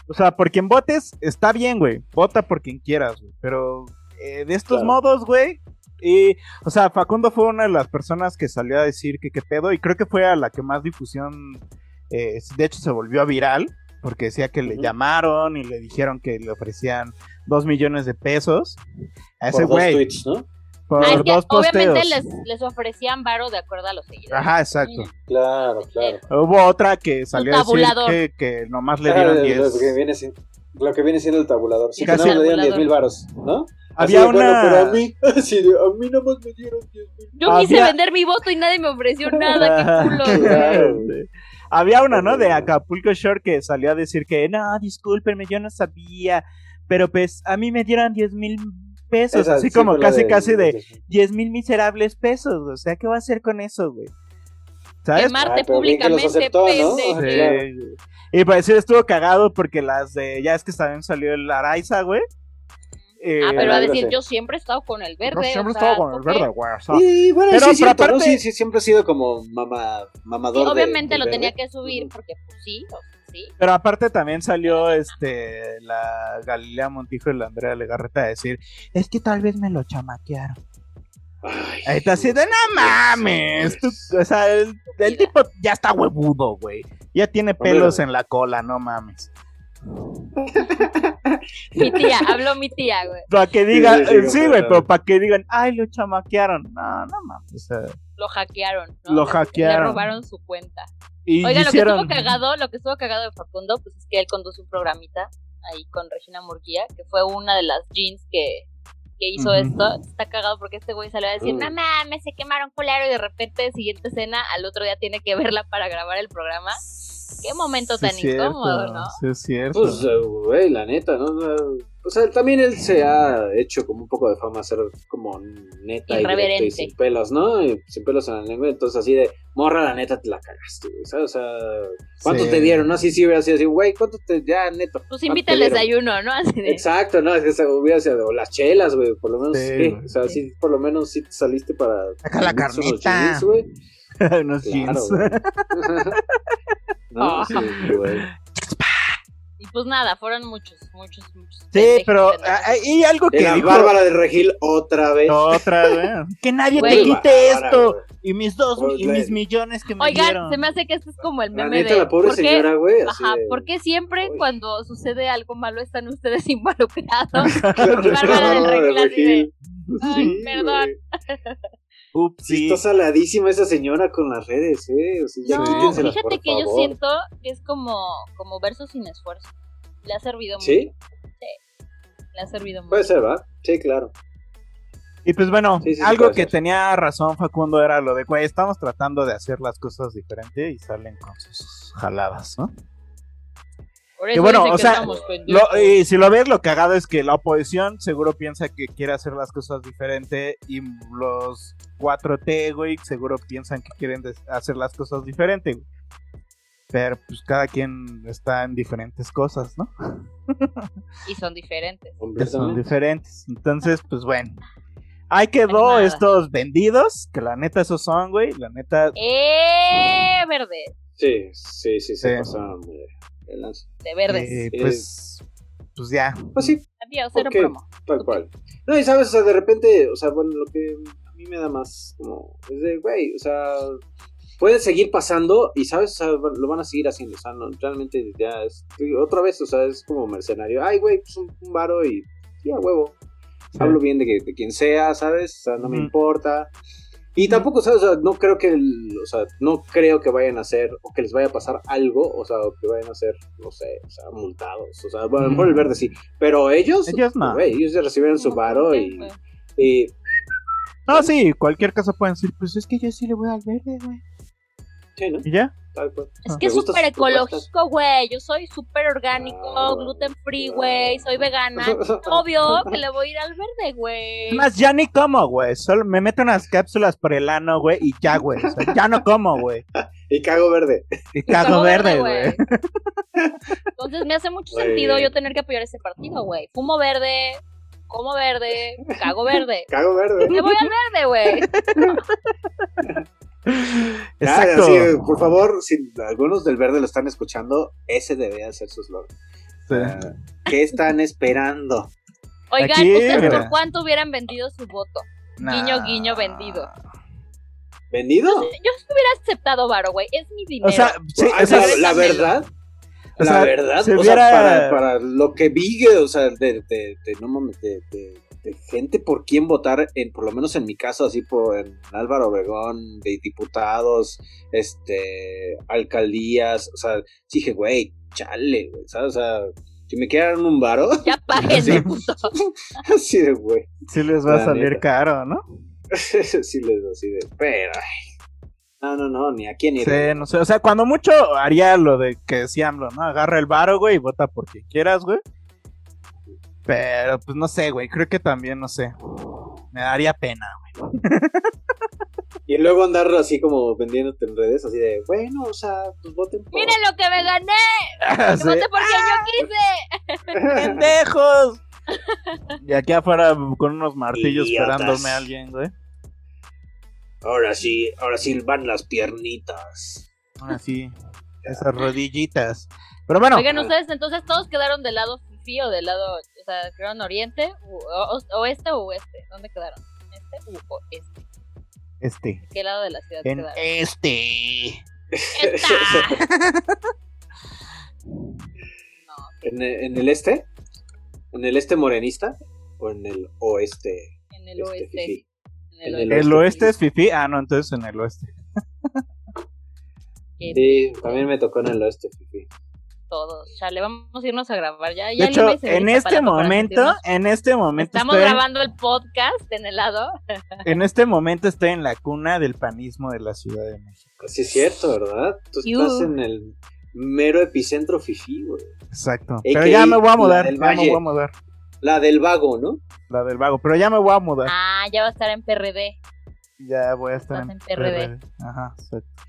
O sea, por quien votes, está bien, güey. Vota por quien quieras, güey. Pero eh, de estos Claro. modos, güey... Y, o sea, Facundo fue una de las personas que salió a decir que qué pedo y creo que fue a la que más difusión, eh, de hecho se volvió a viral, porque decía que le llamaron y le dijeron que le ofrecían dos millones de pesos a ese güey ¿no? Por Ah, es que dos obviamente les, les ofrecían varo de acuerdo a los seguidores. Ajá, exacto. Claro, claro. Hubo otra que salió a decir que, que nomás le Ah, dieron lo, 10. que viene siendo, lo que viene siendo el tabulador. Sí, que casi. no le dieron tabulador. 10 mil varos, ¿no? Había Así de, bueno, una- pero a mí, *laughs* sí, a mí nomás me dieron 10 mil. Yo quise vender mi voto y nadie me ofreció nada, qué *laughs* culo. Claro. Había una, ¿no? De Acapulco Shore que salió a decir que, no, discúlpenme, yo no sabía, pero pues a mí me dieron 10 mil pesos, Esa, así sí, como fue la casi, casi de 10 10,000. mil miserables pesos, o sea, ¿qué va a hacer con eso, güey? ¿Sabes? Quemarte Ah, públicamente, aceptó, ¿no? pendejo. Sí. Claro. Y para decir, estuvo cagado porque las de, ya es que también salió el Araiza, güey. Eh, Ah, pero a algo decir, yo siempre he estado con el yo verde. siempre o he estado con el verde, güey. o sea, Y bueno, Pero, sí, cierto, ¿no? aparte- sí, sí, siempre ha sido como mama, mamador. Sí, de- obviamente del lo verde. tenía que subir porque pues sí, o sea, sí. Pero aparte también salió este la Galilea Montijo y la Andrea Legarreta a decir, es que tal vez me lo chamaquearon. Ay, Ahí está así de, no mames. tú- o sea, el, el tipo ya está huevudo, güey. Ya tiene pelos en la cola, no mames. Mi tía, habló mi tía, güey. Para que digan, sí, sí, sí, güey, pero para que digan, ay, lo chamaquearon. No, no mames. O sea, Lo hackearon. ¿no? Lo hackearon. Le robaron su cuenta. Y Oiga, lo que hicieron. estuvo cagado, lo que estuvo cagado de Facundo, pues es que él conduce un programita ahí con Regina Murguía, que fue una de las jeans que, que hizo Ujú. esto. Está cagado porque este güey salió a decir, Mm. no mames, se quemaron culero, y de repente, siguiente escena, al otro día tiene que verla para grabar el programa. Qué momento Sí, tan cierto, incómodo, ¿no? Sí, es cierto. Pues, güey, la neta, ¿no? O sea, también él se ha hecho como un poco de fama ser como neta y, sin pelos, ¿no? Y sin pelos en la lengua. Entonces, así de, morra, la neta te la cagaste, güey, ¿sabes? O sea, ¿cuánto Sí. te dieron? No, así sí hubiera sido así, güey, ¿cuánto te, ya, neto? Pues ¿cuánto invita al desayuno, ¿no? *laughs* Así de, Exacto, no, es que se hubiera sido, o las chelas, güey, por lo menos, Sí, sí, o sea, sí, por lo menos sí te saliste para... Saca la unos carnita. jeans, güey. *laughs* Unos Claro, jeans. *laughs* no, Ah. sí, güey. y pues nada, fueron muchos, muchos, muchos. Sí, pero pendejos. ah, y algo que dijo Bárbara de Regil otra vez. otra, güey. *laughs* Que nadie Güey. te quite Bárbara, esto. güey. Y mis dos, Pues, y la- mis millones que me Oigan, dieron. se me hace que este es como el La meme neta, de... la pobre ¿por qué- señora, güey. así Ajá, de- ¿por qué siempre Uy. cuando sucede algo malo están ustedes *laughs* involucrados? *laughs* Bárbara del Regil así de... Ay, Sí, perdón. Ups, Sí, sí. está saladísima esa señora con las redes, ¿eh? O sea, ya No, fíjate por que yo siento que es como, como verso sin esfuerzo. Le ha servido ¿Sí? mucho. Le ha servido mucho. Puede ser, ¿va? Sí, claro. Y pues bueno, Sí, sí, sí, algo que ser. tenía razón Facundo era lo de, güey, estamos tratando de hacer las cosas diferente y salen con sus jaladas, ¿no? Por Y eso bueno, dicen o sea. Lo- y si lo ves, lo cagado es que la oposición seguro piensa que quiere hacer las cosas diferente y los 4T, güey, seguro piensan que quieren hacer las cosas diferente, güey. Pero pues cada quien está en diferentes cosas, ¿no? Y son diferentes. Que son diferentes. Entonces, pues bueno. Ahí quedó nada. estos vendidos, que la neta esos son, güey. La neta, ¡Eh! Verde. Sí, sí, sí, se Sí. pasaron de, de lanza. De verdes. eh, Sí. pues, pues ya. Pues sí, Adiós, cero ok. promo. tal cual. No, y sabes, o sea, de repente, o sea, bueno, lo que a mí me da más como, es de, güey, o sea, puede seguir pasando y, sabes, o sea, lo van a seguir haciendo, o sea, no, realmente ya es, otra vez, o sea, es como mercenario. Ay, güey, pues un, un varo y, sí, a huevo. Sí. Hablo bien de, que- de quien sea, ¿sabes? O sea, no me importa. Y tampoco, ¿sabes? O sea, no creo que, el- o sea, no creo que vayan a hacer, o que les vaya a pasar algo, o sea, o que vayan a ser, no sé, o sea, multados. O sea, bueno, a lo mejor el verde sí, pero ellos, Ellos no. ellos ya recibieron su varo y, y No, sí, cualquier cosa pueden decir, pues es que yo sí le voy al verde, güey. Sí, ¿no? ¿Y ya? Tal cual. Es Me que es súper ecológico, güey. Yo soy súper orgánico, gluten free, güey. Soy vegana. *laughs* Obvio que le voy a ir al verde, güey. Más, ya ni como, güey. Solo me meto unas cápsulas por el ano, güey, y ya, güey. O sea, ya no como, güey. *laughs* Y cago verde. Y cago Cago verde, güey. *laughs* Entonces me hace mucho sentido yo tener que apoyar ese partido, güey. Fumo verde, como verde, cago verde. Cago verde. Me voy al verde, güey. *laughs* Por favor, si algunos del verde lo están escuchando, ese debe ser su slogan. Sí. Ah, ¿Qué están esperando? Oigan, Aquí, ¿ustedes mira. por cuánto hubieran vendido su voto? Nah. Guiño, guiño, vendido. ¿Vendido? Yo sí hubiera aceptado Varo, güey. Es mi dinero. O sea, sí, Ah, o sea, la, la verdad, o la sea, verdad, o sea, para, para lo que vi, o sea, de, de, de- no mames, de, de- de gente por quién votar, en, por lo menos en mi caso, así por en Álvaro Obregón, de diputados, este, alcaldías, o sea, dije, güey, chale, güey, ¿sabes? O sea, si me quieran un varo, *laughs* Ya paguen, *laughs* Sí. puto. *laughs* así de, güey, sí les va a salir neta. caro, ¿no? sí les así de, pero, ay, no, no, no, ni a quién ir. Sí, no sé. O sea, cuando mucho haría lo de que decía AMLO, ¿no? Agarra el varo, güey, y vota por quien quieras, güey. Pero, pues no sé, güey. Creo que también, no sé. Me daría pena, güey. Y luego andar así como vendiéndote en redes, así de, bueno, o sea, pues voten por... Miren lo que me gané. Sí. Que voté por quien yo quise. ¡Pendejos! Y aquí afuera con unos martillos Idiotas. esperándome a alguien, güey. Ahora sí, ahora sí van las piernitas. Así, esas rodillitas. Pero bueno, Oigan, ustedes entonces todos quedaron del lado fifi o del lado, o sea, quedaron oriente, o, o- oeste o oeste. ¿Dónde quedaron? ¿Este u oeste? este. ¿Qué lado de la ciudad En quedaron? este. Esta. *laughs* ¿En, el- en el este? ¿En el este morenista? ¿O en el oeste? En el este, oeste. fifí? En el En oeste. El oeste es fifi. Ah, no, entonces en el oeste. *laughs* Sí, también me tocó en el oeste, fifí. Todos. Chale, vamos a irnos a grabar ya. De ya hecho, en este momento, en este momento Estamos estoy grabando el podcast en el lado. *laughs* En este momento estoy en la cuna del panismo de la Ciudad de México. Sí es cierto, ¿verdad? Tú estás en el mero epicentro fifí, güey. Exacto. AKA Pero ya me voy a mudar. Ya me voy a mudar. La del vago, ¿no? La del vago. Pero ya me voy a mudar. Ah, ya va a estar en PRD. Ya voy a estar Estás en en PRD. PRD. Ajá, exacto.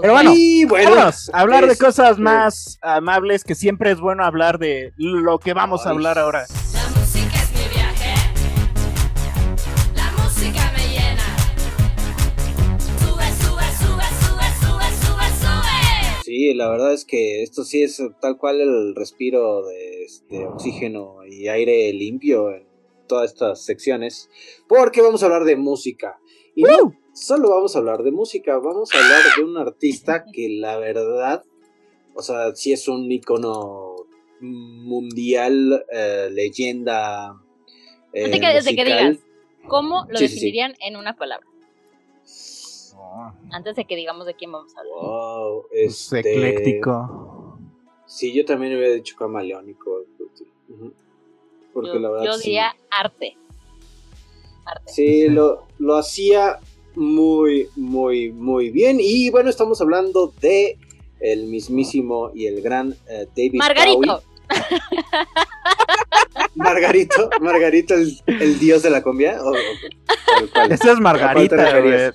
Pero bueno, y bueno, vámonos a hablar de cosas más amables, que siempre es bueno hablar de lo que vamos a hablar ahora. La música es mi viaje. La música me llena. Sube, sube, sube, sube, sube, sube, sube. Sí, la verdad es que esto sí es tal cual el respiro de este, oxígeno y aire limpio en todas estas secciones, porque vamos a hablar de música. Y no solo vamos a hablar de música, vamos a hablar de un artista *laughs* que la verdad, o sea, sí es un icono mundial, eh, leyenda. eh, Antes que, desde que musical. digas, ¿cómo lo Sí, sí, sí. definirían en una palabra? Antes de que digamos de quién vamos a hablar. Wow, Pues, este, ecléctico. Sí, yo también hubiera dicho camaleónico. Porque yo la verdad. yo sí. diría arte. Arte. Sí, lo, lo hacía muy, muy, muy bien. Y bueno, estamos hablando de el mismísimo y el gran eh, David Margarito. Bowie. *laughs* Margarito, Margarito, el, el dios de la cumbia. ¿O- o- o cuál? Ese es ¿A Margarita, güey.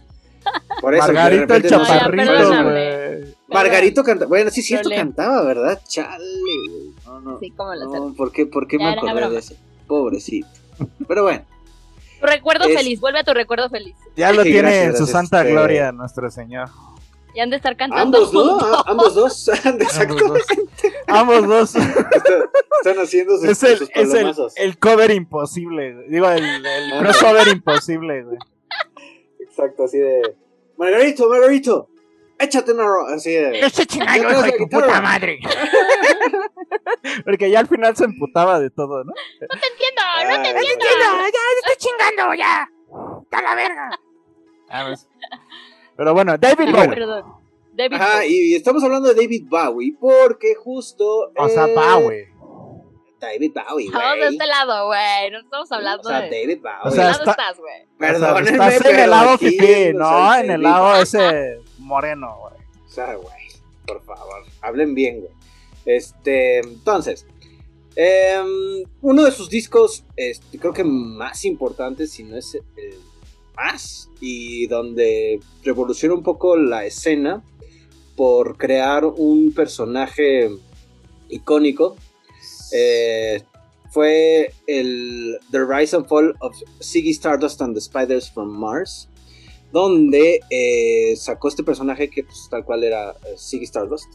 Por eso, Margarita el chaparrito, güey. Margarito canta, bueno, sí cierto, leo. cantaba, ¿verdad? Chale, güey. No, no. Sí, como lo No, ¿por qué, por qué me acordé de eso? Pobrecito. Pero bueno, Tu recuerdo Es- feliz, vuelve a tu recuerdo feliz. Ya lo *laughs* Sí, tiene gracias, en su gracias, santa este- gloria nuestro Señor. Y han de estar cantando ambos, ¿no? juntos. A- *laughs* Ambos dos. Exactamente. Ambos dos. *laughs* Están, están haciendo sus, es el, sus es el, el cover imposible. Digo, el, el crossover imposible, güey. Exacto, así de. Margarito, Margarito, échate una ro-", Así de. Ese chingado Yo hijo la de tu puta madre. *laughs* Porque ya al final se emputaba de todo, ¿no? No te entiendo, no Ah, te ya, entiendo. ya, estoy chingando, ya. Está la verga. Ah, pues. Pero bueno, David Bowie. Perdón. David Ajá, Bowie. y estamos hablando de David Bowie porque justo. O sea, eh, Bowie. David Bowie, Estamos de güey. este lado, güey. No estamos O hablando sea, de. David Bowie. O ¿De sea, está- estás, güey? Perdónenme, Estás en el lado aquí, fifí, o no sea, en el lado ese moreno, güey. O sea, güey, por favor, hablen bien, güey. Este, entonces, em, uno de sus discos, este, creo que más importantes, si no es el más, y donde revoluciona un poco la escena por crear un personaje icónico, eh, fue el The Rise and Fall of Ziggy Stardust and the Spiders from Mars, donde eh, sacó este personaje que pues, tal cual era eh, Ziggy Stardust.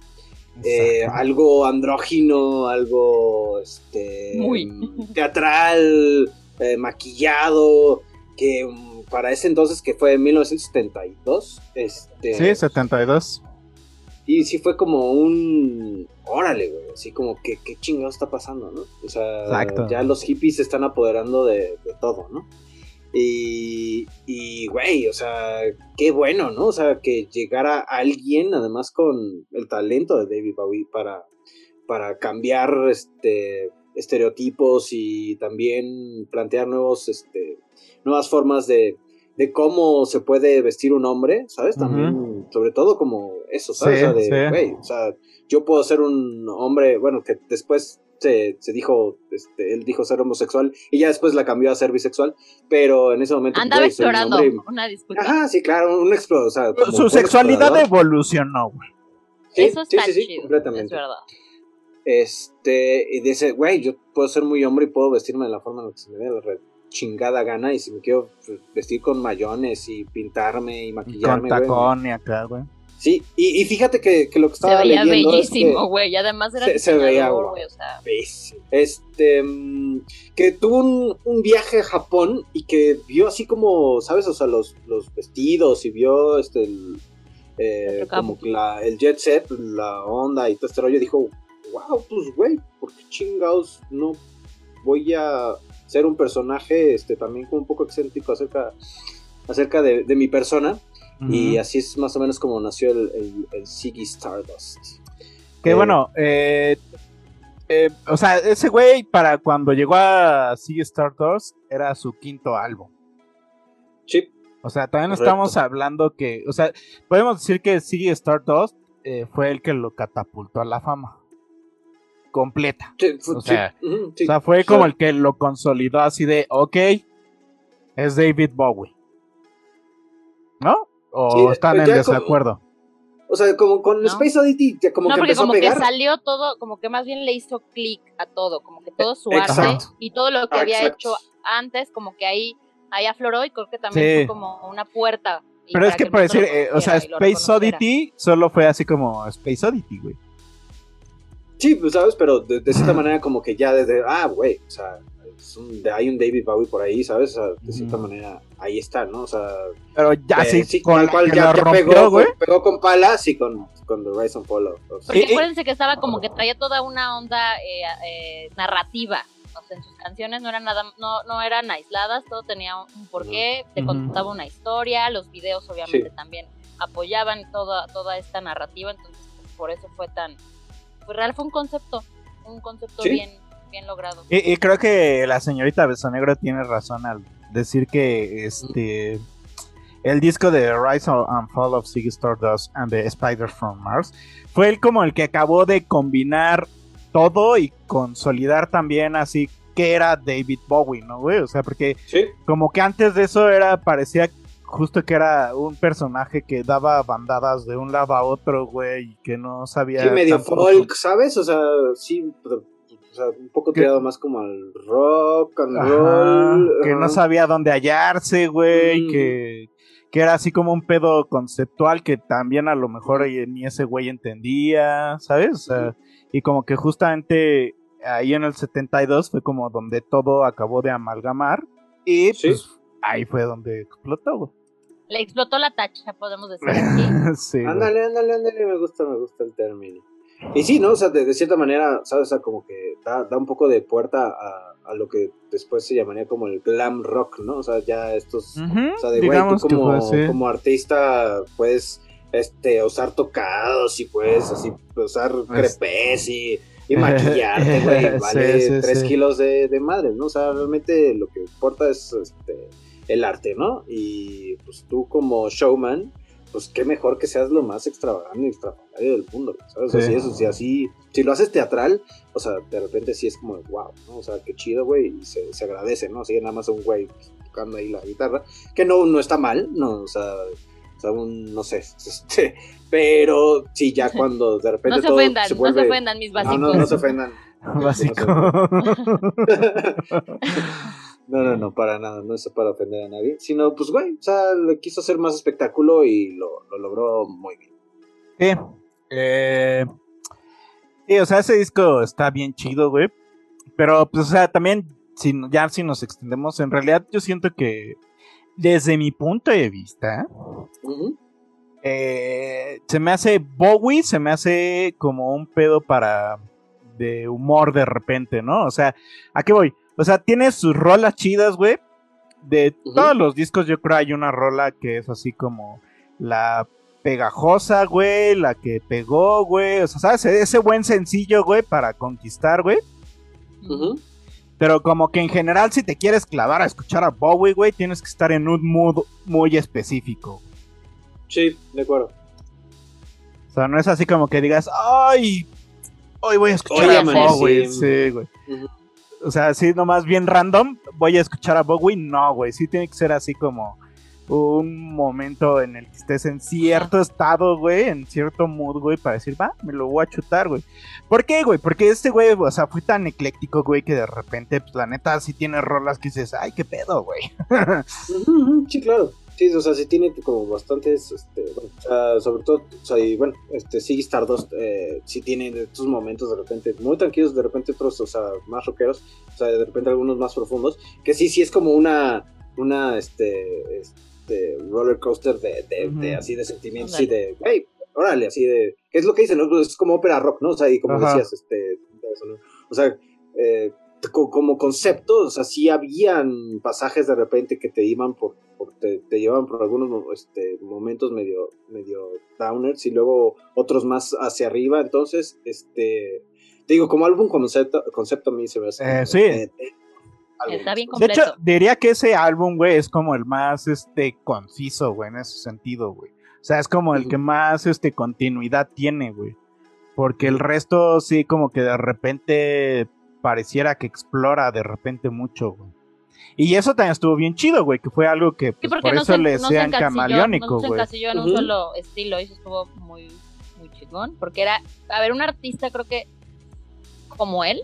Eh, algo andrógino, algo este, Muy. teatral, eh, maquillado, que mm, para ese entonces, que fue en 1972, este, Sí, 72. Y sí fue como un. Órale, güey. Así como que, ¿qué chingado está pasando, no? O sea, Exacto. ya los hippies se están apoderando de, de todo, ¿no? Y, y, güey, o sea, qué bueno, ¿no? O sea, que llegara alguien, además con el talento de David Bowie para, para cambiar este, estereotipos y también plantear nuevos, este, nuevas formas de, de cómo se puede vestir un hombre, ¿sabes? También, sobre todo como eso, ¿sabes? Sí, o sea, de, sí. güey, o sea, yo puedo ser un hombre, bueno, que después se, se dijo, este, él dijo ser homosexual y ya después la cambió a ser bisexual, pero en ese momento... Andaba un explorando, hombre- una disculpa. Ajá, sí, claro, un explorador. O sea, como Su sexualidad explorador. evolucionó, güey. Sí, Eso sí, está sí, sí, chido, completamente. es verdad. Este, y dice, güey, yo puedo ser muy hombre y puedo vestirme de la forma en la que se me dé la re- chingada gana. Y si me quiero pues, vestir con mayones y pintarme y Con maquillarme, güey. tacón y acá, güey. Sí, y, y fíjate que, que lo que Se estaba veía leyendo es bellísimo, que- güey. Y además era se- se veía güey, o sea, Bellísimo. Este, mm, que tuvo un, un viaje a Japón y que vio así como, ¿sabes? O sea, los, los vestidos y vio este, el, eh, como que la, el jet set, la onda y todo este rollo. Dijo, wow, pues güey, ¿por qué chingados no voy a ser un personaje este, también como un poco excéntrico acerca, acerca de, de mi persona? Y así es más o menos como nació el, el, el Ziggy Stardust. Que Eh, bueno, eh, eh, o sea, ese güey para cuando llegó a Ziggy Stardust era su quinto álbum. Sí. O sea, también Correcto. estamos hablando que, o sea, podemos decir que Ziggy Stardust eh, fue el que lo catapultó a la fama. Completa. Sí, O sí, sea, sí. O sea, fue como el que lo consolidó así de, ok, es David Bowie. ¿No? ¿O Sí, están pues en como- desacuerdo? O sea, como con No. Space Oddity, como no, que porque empezó como a que pegar. salió todo, como que más bien le hizo clic a todo, como que todo su Exacto. arte y todo lo que Ah, había exacto. hecho antes, como que ahí, ahí afloró y creo que también Sí. fue como una puerta. Pero es que el por decir, eh, o sea, Space. Oddity solo fue así como Space Oddity, güey. Sí, pues sabes, pero de, de cierta manera como que ya desde, ah, güey, o sea, es un- hay un David Bowie por ahí, ¿sabes? O sea, de cierta manera ahí está, ¿no? O sea, Pero ya eh, sí, con la cual ya, rompió, pegó, güey. pegó con palas y con, con The Rise and Fall of- Porque acuérdense que estaba como que traía toda una onda eh, eh, narrativa. O sea, en sus canciones no eran nada, no, no eran aisladas, todo tenía un, porqué, te contaba una historia, los videos obviamente Sí. también apoyaban toda, toda esta narrativa, entonces por eso fue tan, pues real fue un concepto, un concepto Sí. bien, bien logrado. Y, y creo que la señorita Besonegro tiene razón al decir que este el disco de Rise and Fall of Ziggy Stardust and the Spider from Mars fue el como el que acabó de combinar todo y consolidar también así que era David Bowie, ¿no, güey? O sea, porque Sí, como que antes de eso era parecía justo que era un personaje que daba bandadas de un lado a otro, güey, que no sabía sí, medio folk, ¿sabes? O sea, sí, pero, o sea, un poco Que- tirado más como al rock and Ajá, roll. que no sabía dónde hallarse, güey, Mm. que, que era así como un pedo conceptual que también a lo mejor ni ese güey entendía, ¿sabes? O sea, y como que justamente ahí en el 72 fue como donde todo acabó de amalgamar y Sí. pues ahí fue donde explotó, güey. Le explotó la tacha, podemos decir *laughs* sí, güey. Ándale, ándale, ándale, me gusta, me gusta el término. Y sí, ¿no? O sea, de, de cierta manera, ¿sabes? O sea, como que da, da un poco de puerta a, a lo que después se llamaría como el glam rock, ¿no? O sea, ya estos... Ujú, O sea, de güey, tú como, fue como artista puedes este, usar tocados y puedes así usar Pues- crepes y, y maquillarte, *laughs* güey. Vale Sí, sí, tres sí. kilos de, de madre, ¿no? O sea, realmente lo que importa es este, el arte, ¿no? Y pues tú como showman, pues qué mejor que seas lo más extravagante y extraordinario del mundo, ¿sabes? O sea, si, eso, si así, si lo haces teatral, o sea, de repente sí es como, wow, ¿no? O sea, qué chido, güey, y se, se agradece, ¿no? Si nada más un güey tocando ahí la guitarra, que no, no está mal, ¿no? O sea, o sea, un, no sé, *laughs* este, pero sí, ya *laughs* cuando de repente No se todo ofendan, se no vuelve... se ofendan mis No, básicos. *laughs* no, no se ofendan. Básico. No, no, no, para nada, no es para ofender a nadie, sino pues, güey, o sea, le quiso hacer más espectáculo y lo, lo logró muy bien. Sí. Eh, sí, o sea, ese disco está bien chido, güey. Pero, pues, o sea, también, si, ya si nos extendemos, en realidad yo siento que, desde mi punto de vista, eh, se me hace Bowie, se me hace como un pedo para de humor de repente, ¿no? O sea, ¿a qué voy? O sea, tiene sus rolas chidas, güey. De todos los discos, yo creo hay una rola que es así como la pegajosa, güey, la que pegó, güey. O sea, ¿sabes? Ese buen sencillo, güey, para conquistar, güey. Pero como que en general, si te quieres clavar a escuchar a Bowie, güey, tienes que estar en un mood muy específico. Sí, de acuerdo. O sea, no es así como que digas, ay, hoy voy a escuchar a amanecí". Bowie. Sí, güey. O sea, así nomás bien random, voy a escuchar a Bowie. No, güey, sí tiene que ser así como un momento en el que estés en cierto estado, güey, en cierto mood, güey, para decir, va, me lo voy a chutar, güey. ¿Por qué, güey? Porque este güey, o sea, fue tan ecléctico, güey, que de repente, pues la neta, sí tiene rolas que dices, ay, qué pedo, güey. *laughs* Sí, claro. Sí, o sea, sí tiene como bastantes, este, bueno, o sea, sobre todo, o sea, y bueno, este, sí, Stardust, eh, sí tiene estos momentos de repente muy tranquilos, de repente otros, o sea, más rockeros, o sea, de repente algunos más profundos, que sí, sí es como una, una, este, este, roller coaster de, de, de así de sentimientos y de, hey, órale, así de, ¿qué es lo que dicen? no? Pues es como ópera rock, ¿no? O sea, y como Ajá. decías, este, eso, ¿no? o sea, eh, como concepto, o sea, sí habían pasajes de repente que te iban por, por- te, te llevaban por algunos este, momentos medio, medio downers y luego otros más hacia arriba, entonces, este, te digo, como álbum concepto, concepto a mí se me hace. Eh, sí. eh, eh. Está bien De completo. hecho, diría que ese álbum, güey, es como el más, este, conciso, güey, en ese sentido, güey. O sea, es como el que más, este, continuidad tiene, güey. Porque el resto, sí, como que de repente pareciera que explora de repente mucho, güey. Y eso también estuvo bien chido, güey, que fue algo que pues, por no eso se, le no se sean encasilló, camaleónico, no se güey. encasilló en un solo estilo y eso estuvo muy, muy chingón. Porque era, a ver, un artista creo que como él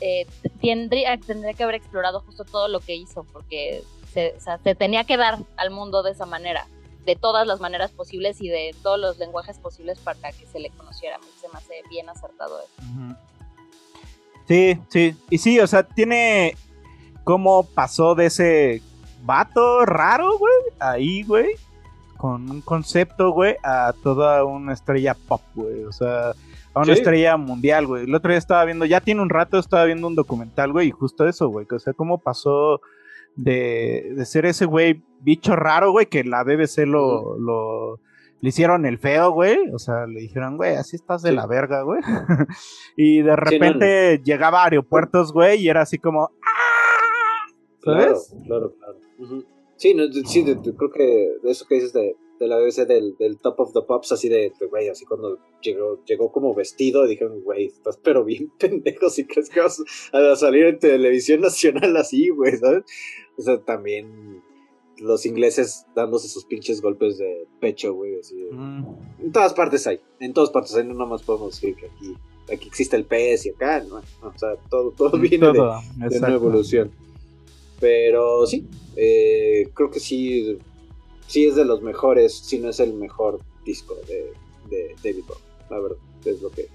eh, tendría, tendría que haber explorado justo todo lo que hizo porque se, o sea, se tenía que dar al mundo de esa manera, de todas las maneras posibles y de todos los lenguajes posibles para que se le conociera. A mí Se me hace bien acertado eso. Ujú. Sí, sí. Y sí, o sea, tiene cómo pasó de ese vato raro, güey, ahí, güey, con un concepto, güey, a toda una estrella pop, güey. O sea, a una Sí. estrella mundial, güey. El otro día estaba viendo, ya tiene un rato, estaba viendo un documental, güey, y justo eso, güey. que, O sea, cómo pasó de, de ser ese güey bicho raro, güey, que la BBC lo, lo le hicieron el feo, güey. O sea, le dijeron, güey, así estás de Sí. la verga, güey. *laughs* y de Sí, no, repente llegaba a aeropuertos, güey, y era así como, ¡ah! Claro, ¿sabes? claro, claro. Ujú. Sí, no, sí de- de- creo que de eso que dices de, de la BBC del, del Top of the Pops, así de, de, güey, así cuando llegó, llegó como vestido, dijeron, güey, estás pero bien *laughs* pendejo si crees que vas a salir en televisión nacional así, güey, ¿sabes? O sea, también los ingleses dándose sus pinches golpes de pecho, güey, así. de- Mm, En todas partes hay, en todas partes hay, no nomás podemos decir que aquí, aquí existe el pez y acá, no, no, o sea, todo, todo viene de, todo, de una exacto. evolución. Pero sí, eh, creo que sí, sí es de los mejores, si no es el mejor disco de, de David Bowie, la verdad, es lo que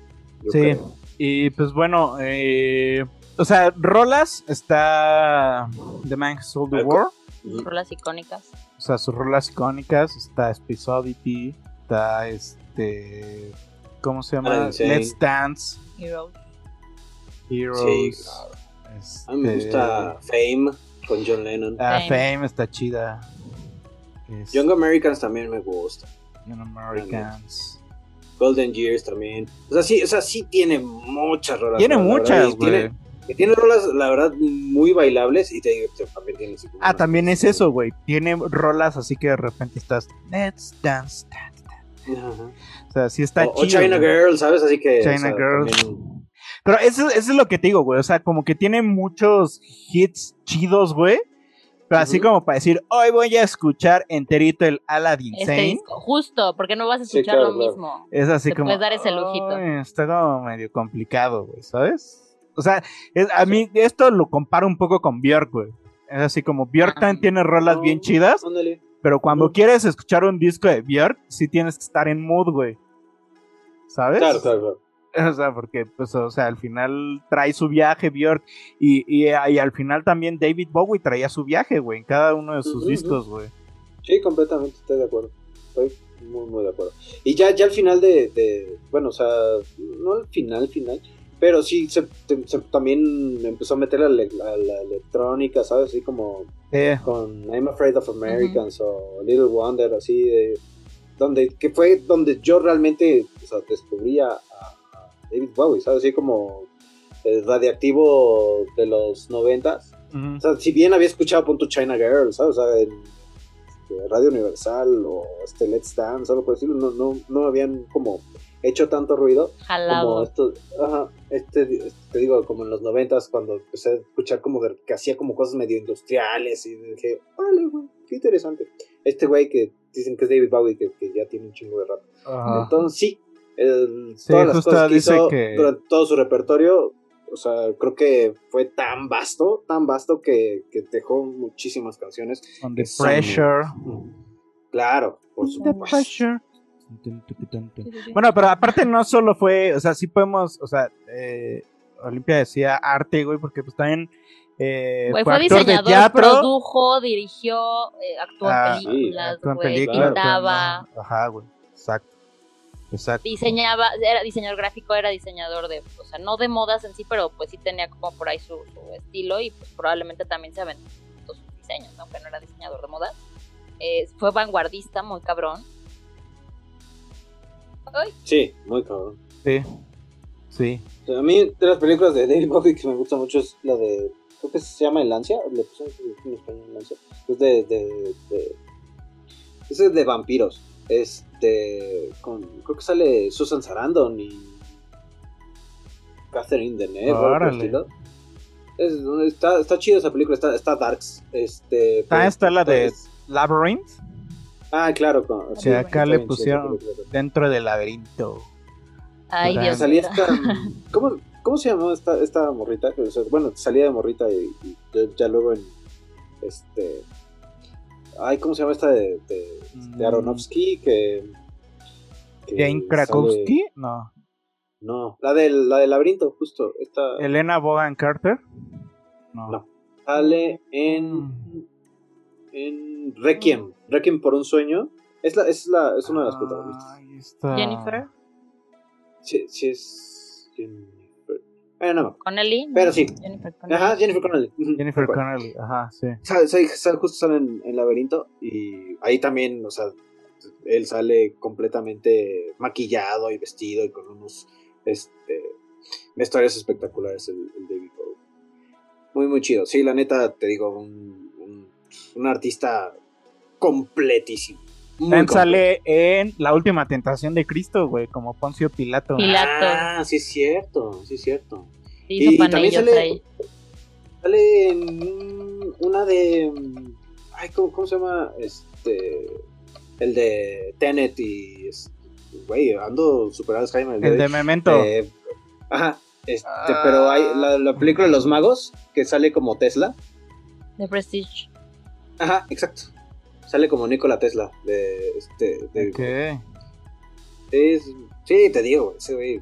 yo Sí, creo. y pues bueno, eh, o sea, Rolas está The Man Who Sold the Algo. War, Rolas icónicas. o sea, sus rolas icónicas, está Space Oddity, está este, ¿cómo se llama? Ah, Insane. Let's Dance, Heroes. Heroes. Sí, claro. A mí me este, gusta Fame con John Lennon. ah, Fame. Fame está chida. Es- Young Americans también me gusta. Young Americans. Golden Years también. O sea, sí, o sea, sí tiene muchas rolas. Tiene muchas, tiene- y Tiene rolas, la verdad, muy bailables y te digo, te- también tiene así como Ah, también es eso, güey. Tiene rolas así que de repente estás. Let's dance. dance, Ajá. O sea, sí está o, o chido. China güey. Girl, ¿sabes? Así que. China o sea, Girl. también- Pero eso, eso es lo que te digo, güey. O sea, como que tiene muchos hits chidos, güey. Pero así como para decir, hoy voy a escuchar enterito el Aladdin Este Sane. disco, justo, porque no vas a Sí, escuchar claro, lo claro. mismo. Es así Te como. puedes dar ese lujito. "Ay, está como medio complicado, güey, ¿sabes? O sea, es- a mí esto lo comparo un poco con Björk, güey. Es así como Björk Ah. también tiene rolas bien chidas, Ándale. pero cuando quieres escuchar un disco de Björk, sí tienes que estar en mood, güey. ¿Sabes? Claro, claro, claro. *laughs* O sea, porque, pues, o sea, al final trae su viaje Björk y, y, y al final también David Bowie traía su viaje, güey, en cada uno de sus discos, güey. Sí, completamente, estoy de acuerdo. Estoy muy, muy de acuerdo. Y ya, ya al final de, de- Bueno, o sea, no al final, final. Pero sí, se, se- también empezó a meter a la, a la electrónica, ¿sabes? Así como con I'm Afraid of Americans o Little Wonder, así de. Donde, que fue donde yo realmente o sea, descubrí a, a David Bowie, ¿sabes? Así como el radiactivo de los noventas. ujú. O sea, si bien había escuchado punto China Girl, ¿sabes? O sea, en este, Radio Universal o este Let's Dance, algo por decirlo, no, no, no habían como hecho tanto ruido como Jalado. esto, ajá, este, este, te digo, como en los noventas cuando empecé a escuchar como de- que hacía como cosas medio industriales y dije, órale, güey, qué interesante. Este güey que dicen que es David Bowie, que, que ya tiene un chingo de rap. Ajá. Entonces sí, el- Sí, todas las cosas que dice hizo que- durante todo su repertorio, o sea, creo que fue tan vasto, tan vasto que, que dejó muchísimas canciones. On the que son- pressure. Claro, por The supuesto. pressure. Bueno, pero aparte no solo fue, o sea, sí podemos, o sea, eh, Olimpia decía arte, güey, porque pues también eh, Güey, fue, fue actor de diseñador, teatro. produjo, dirigió, eh, actuó Ah, en películas, actuó en güey, películas, pintaba, Ajá, güey, exacto. Exacto. diseñaba, era diseñador gráfico, era diseñador de, o sea, no de modas en sí, pero pues sí tenía como por ahí su, su estilo y pues probablemente también se aventó sus diseños, aunque no era diseñador de modas. Eh, fue vanguardista, muy cabrón. Ay, Sí, muy cabrón. Sí. Sí. A mí, de las películas de David Bowie que me gusta mucho es la de. Creo que se llama El. Le pusieron en español El Ansia. Es de. de, de es de vampiros. Este. Con, creo que sale Susan Sarandon y. Catherine Deneuve. Es- está, está chido esa película. Está, está Darks. Este, Ah, pero- está la de es- Labyrinth, Ah, claro. con- que sí, acá le pusieron dentro del laberinto. ay. Dios Salía mío. esta. *laughs* ¿Cómo, cómo se llamó esta, esta morrita? Que, o sea, bueno, salía de morrita y, y ya, luego en. Este. Ay, ¿cómo se llama esta de, de, de Mm. Aronofsky? Que. que Jane sale- Krakowski, no. No, la del, la del laberinto, justo. Esta Elena Bogan Carter, no. No. sale en. En Requiem. Requiem por un sueño. Es, la, es, la, es una de las protagonistas. Ahí está. Jennifer Sí, sí es. Jennifer. Bueno, no. Connelly. ¿no? Pero sí. Jennifer Connelly. Ajá, Jennifer Connelly. Jennifer. Connelly, ajá, sí. Sale, sale- sale- justo sale en, en Laberinto y ahí también, o sea, él sale completamente maquillado y vestido y con unos este, vestuarios espectaculares, el, el David Bowie. Muy, muy chido. Sí, la neta, te digo, un, un, artista completísimo. También sale en La Última Tentación de Cristo, güey, como Poncio Pilato. Pilato. Ah, sí es cierto, sí es cierto. Y- y también sale- ahí. Sale en una de. Ay, ¿cómo, cómo se llama? Este. El de Tenet y. es- Güey, ando superado Jaime. El de Memento. Eh, ajá. Este, pero hay la, la película de los magos que sale como Tesla. De Prestige. Ajá, exacto. Sale como Nikola Tesla. De este. De, es, sí, te digo, ese güey.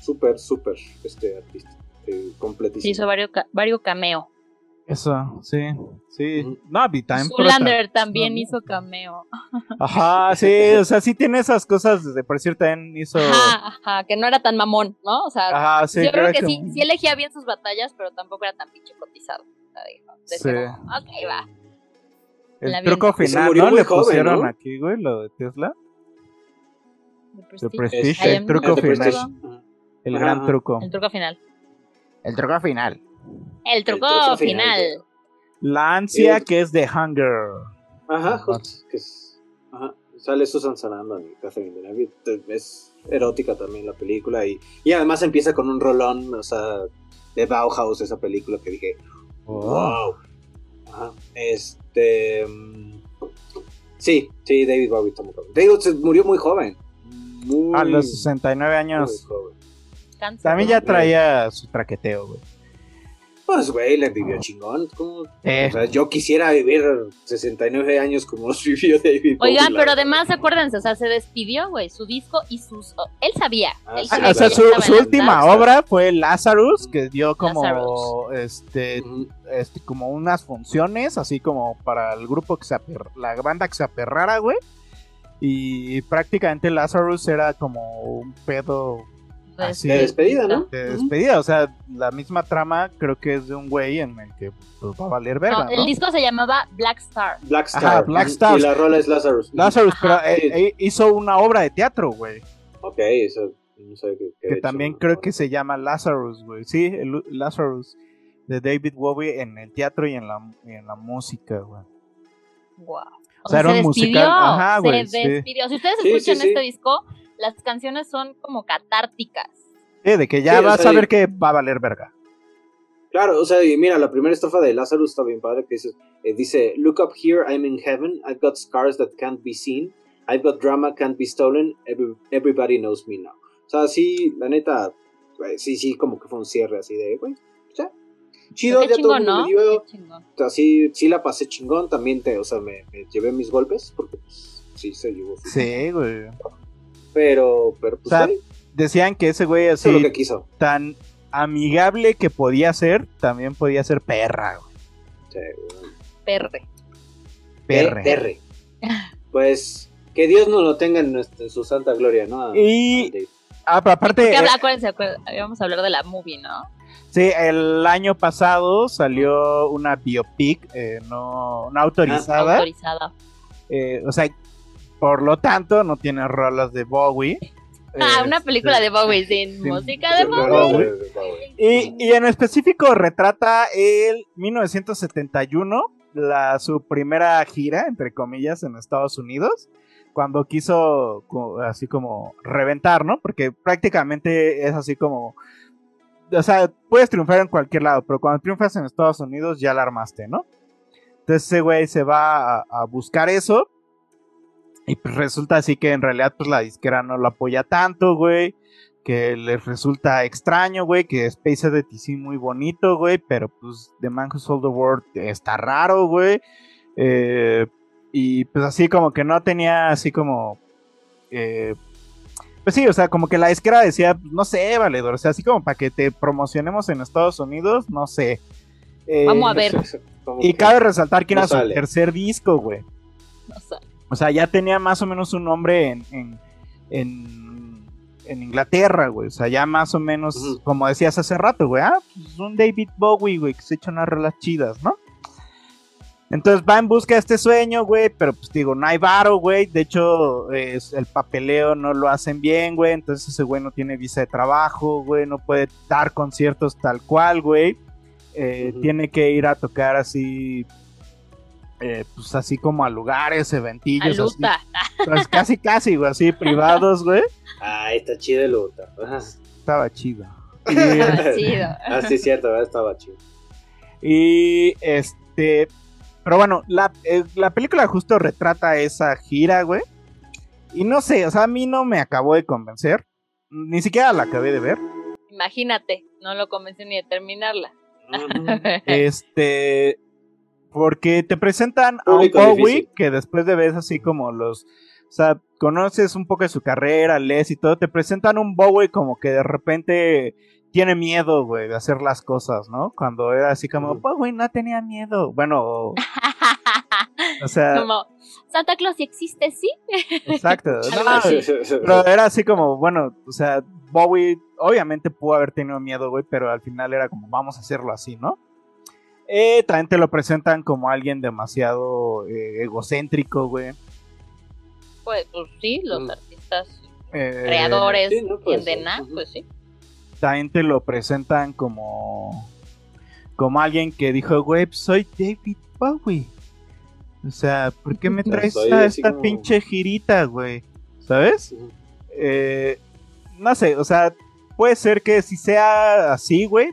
Súper, súper este artista. eh, completísimo. Sí, hizo varios, ca- varios cameo. Eso, sí, sí. Ujú. No, y también Zoolander prota- también hizo cameo. Ajá, sí, o sea, sí tiene esas cosas, de por cierto, también hizo... Ajá, ajá, que no era tan mamón, ¿no? O sea, Ajá, sí, yo creo creo que que- sí, sí elegía bien sus batallas, pero tampoco era tan pinche cotizado. Sí. como, ok, va. El la truco final, ¿no? Le joven, pusieron ¿no? aquí, güey, lo de Tesla. The The Prestige. El truco El de final. El gran truco. El truco final. El truco final. El truco, truco final. final. La ansia Sí. que es de Hunger. Ajá, justo. Que es, ajá. Sale Susan Sarandon y Catherine Deneuve. Es erótica también la película. Y, y además empieza con un rolón, o sea, de Bauhaus, esa película que dije, wow. Ajá. Este. mm, Sí, sí, David Bowie está muy joven. David se murió muy joven. Muy, A los 69 muy años. También ya traía su traqueteo, güey. Pues, güey, le vivió chingón. Eh. O sea, yo quisiera vivir 69 años como los *laughs* vivió David Bowie. Oigan, la pero además acuérdense, o sea, se despidió, güey, su disco y sus... oh, él sabía, Ah, él sí. sabía o sea, su, última obra fue Lazarus, que dio como Lazarus. este, este como unas funciones, así como para el grupo que se aper- la banda que se aperrara, güey. Y prácticamente Lazarus era como un pedo así De despedida, ¿no? de despedida. O sea, la misma trama creo que es de un güey en el que pues, va a valer verga, No, ¿no? el disco se llamaba Black Star. Black Star. Ajá, Black. Star. Y la rola es Lazarus. Lazarus, Ajá. pero eh, eh, hizo una obra de teatro, güey. Ok, eso no sé qué. qué Que también hecho, creo que se llama Lazarus, güey. Sí, el Lazarus de David Bowie en el teatro y en la, y en la música, güey. Wow. O sea, era se un despidió, musical. Ajá, güey, se sí. despidió. Si ustedes Sí, escuchan sí, sí. este disco, las canciones son como catárticas. Sí, de que ya Sí, o vas sea, a ver que va a valer verga. Claro, o sea, y mira, la primera estrofa de Lazarus está bien padre, que dice, eh, dice, Look up here, I'm in heaven, I've got scars that can't be seen, I've got drama can't be stolen, every- everybody knows me now. O sea, sí, la neta, güey, sí, sí, como que fue un cierre así de, güey, ya. Chido, ya todo chingón, mundo ¿no? me dio, o sea, sí, sí la pasé chingón, también te, o sea, me, me llevé mis golpes, porque pues, sí se llevó. Sí, güey. Pero, pero pues, O sea, Decían que ese güey hizo lo así que quiso. tan amigable que podía ser, también podía ser perra, güey. Sí, güey. Perre. Perre. Perre. Pues, que Dios nos lo tenga en, nuestra- en su santa gloria, ¿no? A- Y- a. Ah, pero aparte, eh, acuérdense, acuérdense, íbamos a hablar de la movie, ¿no? sí, el año pasado salió una biopic eh, no, no autorizada. Autorizada. eh, o sea, por lo tanto, no tiene rolas de Bowie. *laughs* Ah, Eh, una película de Bowie sin sin- música de Bowie. Bowie. Y, y en específico retrata el 1971, la, su primera gira, entre comillas, en Estados Unidos, cuando quiso así como reventar, ¿no? Porque prácticamente es así como... O sea, puedes triunfar en cualquier lado, pero cuando triunfas en Estados Unidos ya la armaste, ¿no? Entonces ese güey se va a, a buscar eso. Y pues resulta así que en realidad pues la disquera no lo apoya tanto, güey que les resulta extraño, güey, que Space Oddity sí muy bonito, güey, pero pues The Man Who Sold the World está raro, güey. Eh, y pues así como que no tenía así como... eh, pues sí, o sea, como que la disquera decía, no sé, valedor, o sea, así como para que te promocionemos en Estados Unidos, no sé. Eh, Vamos a ver. Como Y cabe resaltar que no era su sale. tercer disco, güey. No sé. O sea, ya tenía más o menos un nombre en, en, en, en Inglaterra, güey. O sea, ya más o menos, como decías hace rato, güey. Ah, pues un David Bowie, güey, que se echa unas rolas chidas, ¿no? Entonces va en busca de este sueño, güey, pero pues digo, no hay varo, güey. De hecho, es- el papeleo no lo hacen bien, güey. Entonces ese güey no tiene visa de trabajo, güey. No puede dar conciertos tal cual, güey. Eh. Tiene que ir a tocar así, eh, pues así como a lugares, A eventillos. así. Luta. Pues casi, casi, güey, así privados, güey. Ay, está chido el Luta. Estaba chido. *laughs* Y, Chido. Ah, sí, cierto, ¿verdad? estaba chido. y, este, pero bueno, la, eh, la película justo retrata esa gira, güey. Y no sé, o sea, a mí no me acabó de convencer. Ni siquiera la acabé de ver. Imagínate, no lo convenció ni de terminarla. *laughs* Este, porque te presentan a un Bowie difícil. que después de ver así como los, o sea, conoces un poco de su carrera, lees y todo, te presentan un Bowie como que de repente tiene miedo, güey, de hacer las cosas, ¿no? Cuando era así como. Bowie no tenía miedo. Bueno, o, *laughs* o sea, Como, Santa Claus si existe, sí. exacto. *laughs* No, así. pero era así como, bueno, o sea, Bowie obviamente pudo haber tenido miedo, güey, pero al final era como, vamos a hacerlo así, ¿no? Eh, también te lo presentan como alguien demasiado eh, egocéntrico, güey. Pues, pues sí, los Mm. artistas Eh, creadores sí, no tienden ser. a, pues sí. También te lo presentan como, como alguien que dijo, güey, pues soy David Bowie. O sea, ¿por qué me *laughs* traes a esta como- pinche girita, güey? ¿Sabes? Eh, no sé, o sea, puede ser que sí sea así, güey.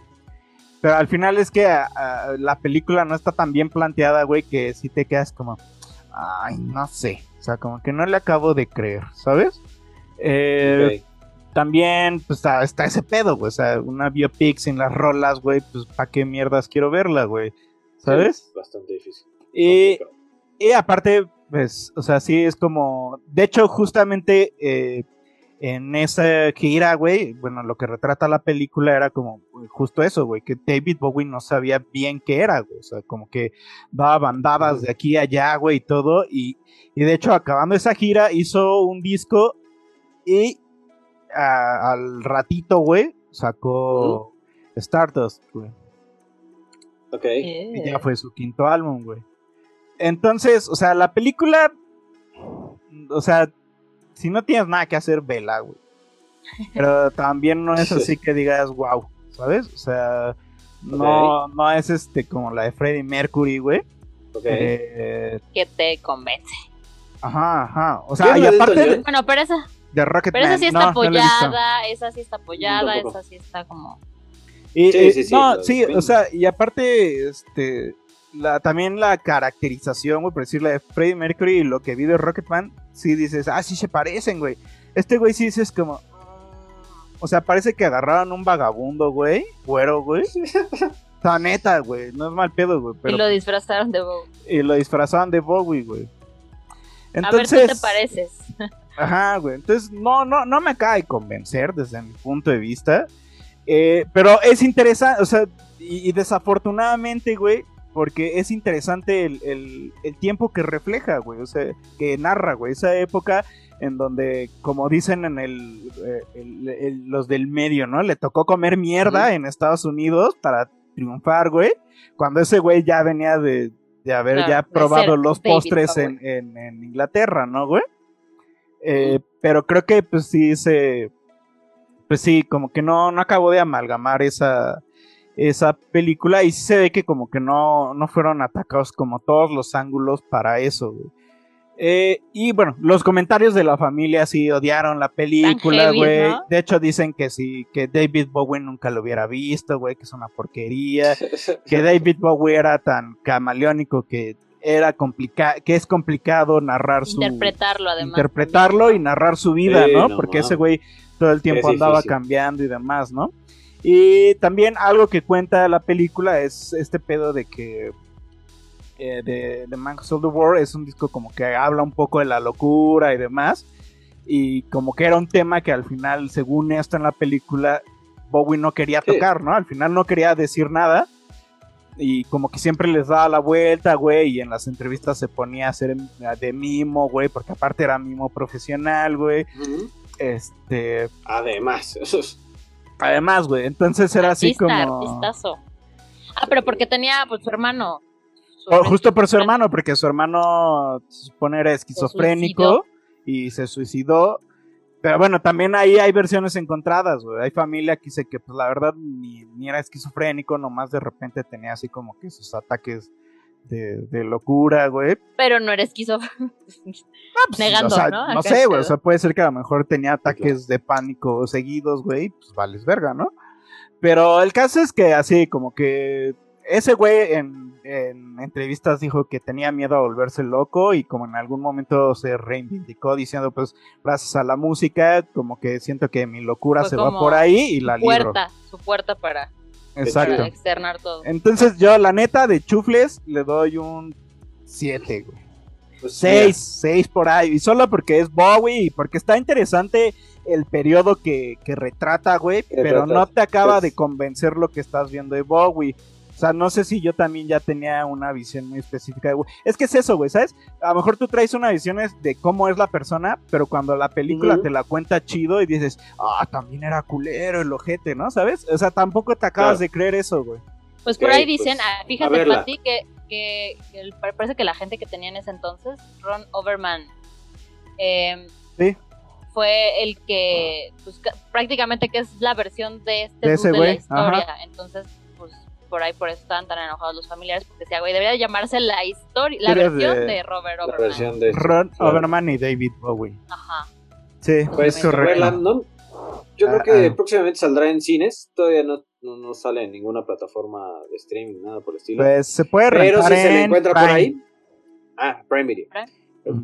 Pero al final es que ah, ah, la película no está tan bien planteada, güey, que si te quedas como, ay, no sé. O sea, como que no le acabo de creer, ¿sabes? Eh, También, pues está, está ese pedo, güey. O sea, una biopic sin las rolas, güey, pues ¿para qué mierdas quiero verla, güey? ¿Sabes? Sí, bastante difícil. Y, y aparte, pues, o sea, sí es como. De hecho, justamente eh, en esa gira, güey, bueno, lo que retrata la película era como justo eso, güey, que David Bowie no sabía bien qué era, güey. O sea, como que daba bandadas de aquí a allá, güey, y todo. Y, y de hecho, acabando esa gira, hizo un disco y a- al ratito, güey, sacó Stardust, güey. Ok. Y ya fue su quinto álbum, güey. Entonces, o sea, la película. O sea, si no tienes nada que hacer, vela, güey. Pero *laughs* también no es así que digas, wow, ¿sabes? O sea, no, no es este como la de Freddie Mercury, güey. Ok. Eh, Que te convence. ajá, ajá. O sea, ¿Qué y aparte de? Bueno, pero esa, de Rocket pero esa sí está no, no apoyada, esa sí está apoyada, esa sí está como... Y, Sí, eh, sí, sí, no, sí, o sea, y aparte, este, la, también la caracterización, güey, por decirle de Freddie Mercury y lo que vi de Rocketman, sí dices, ah, sí se parecen, güey. Este güey sí dices como, o sea, parece que agarraron un vagabundo, güey, güero, güey. O sea, neta, güey, no es mal pedo, güey, pero Y lo disfrazaron de Bowie. y lo disfrazaban de Bowie, güey. A ver, ¿tú Entonces, te pareces? Ajá, güey. Entonces, no, no, no me acaba de convencer desde mi punto de vista. Eh, pero es interesante, o sea, y, y desafortunadamente, güey, porque es interesante el, el- el tiempo que refleja, güey, o sea, que narra, güey, esa época en donde, como dicen en el, eh, el- los del medio, ¿no? Le tocó comer mierda en Estados Unidos para triunfar, güey, cuando ese güey ya venía de, de haber ya probado los postres en, en- en Inglaterra, ¿no, güey? Eh, pero creo que pues sí se pues sí como que no no acabó de amalgamar esa esa película y sí se ve que como que no no fueron atacados como todos los ángulos para eso güey. Eh, y bueno, los comentarios de la familia sí odiaron la película, güey. ¿no? De hecho dicen que sí, que David Bowie nunca lo hubiera visto, güey, que es una porquería *laughs* que David Bowie era tan camaleónico que era complicado, que es complicado narrar su Interpretarlo, además. interpretarlo y narrar su vida, Sí, ¿no? no Porque ese güey todo el tiempo andaba difícil. cambiando y demás, ¿no? Y también algo que cuenta la película es este pedo de que eh, de, de Man Who the World es un disco como que habla un poco de la locura y demás. Y como que era un tema que al final, según esto en la película, Bowie no quería tocar, ¿no? Al final no quería decir nada. Y como que siempre les daba la vuelta, güey, y en las entrevistas se ponía a hacer de mimo, güey, porque aparte era mimo profesional, güey. Este, Además, *laughs* eso es- además, güey, entonces era así como... artistazo. Ah, pero porque tenía, pues, su hermano. Su O justo por su hermano. hermano, porque su hermano se supone era esquizofrénico y se suicidó. Pero bueno, también ahí hay versiones encontradas, güey. Hay familia que dice que, pues la verdad, ni, ni era esquizofrénico, nomás de repente tenía así como que sus ataques de, de locura, güey. Pero no era esquizofrénico. *laughs* Negando, o sea, ¿no? No sé, güey. O sea, puede ser que a lo mejor tenía ataques de pánico seguidos, güey. Pues vales verga, ¿no? Pero el caso es que así, como que ese güey en, en entrevistas dijo que tenía miedo a volverse loco y como en algún momento se reivindicó diciendo, pues, gracias a la música, como que siento que mi locura Fue se va por ahí y la libro. puerta, su puerta para, Exacto. para externar todo. Entonces yo, la neta, de chufles, le doy un 7, güey. pues, 6, 6 por ahí. Y solo porque es Bowie y porque está interesante el periodo que, que retrata, güey. Pero retrata, no te acaba pues. de convencer lo que estás viendo de Bowie. O sea, no sé si yo también ya tenía una visión muy específica de. Es que es eso, güey, ¿sabes? A lo mejor tú traes una visión es de cómo es la persona, pero cuando la película te la cuenta chido y dices, ah, también era culero el ojete, ¿no? ¿Sabes? O sea, tampoco te acabas Claro. de creer eso, güey. Pues por ahí dicen, pues, ah, a fíjate. Pati, que, que, que el- parece que la gente que tenía en ese entonces, Ron Overman, eh, Sí. fue el que, pues ca- prácticamente que es la versión de este De ese de la historia. Entonces, pues por ahí por eso estaban tan enojados los familiares, porque decía, güey, debería de llamarse la historia, la versión de- de, Robert La Overman. versión de... Ron claro. Overman y David Bowie. Ajá. Sí, Pues, es correcto. ¿no? Yo creo Ah, que ah. próximamente saldrá en cines. Todavía no, no, no sale en ninguna plataforma de streaming, nada por el estilo. Pues se puede Pero rentar si se le encuentra por ahí. Ah, Prime Video.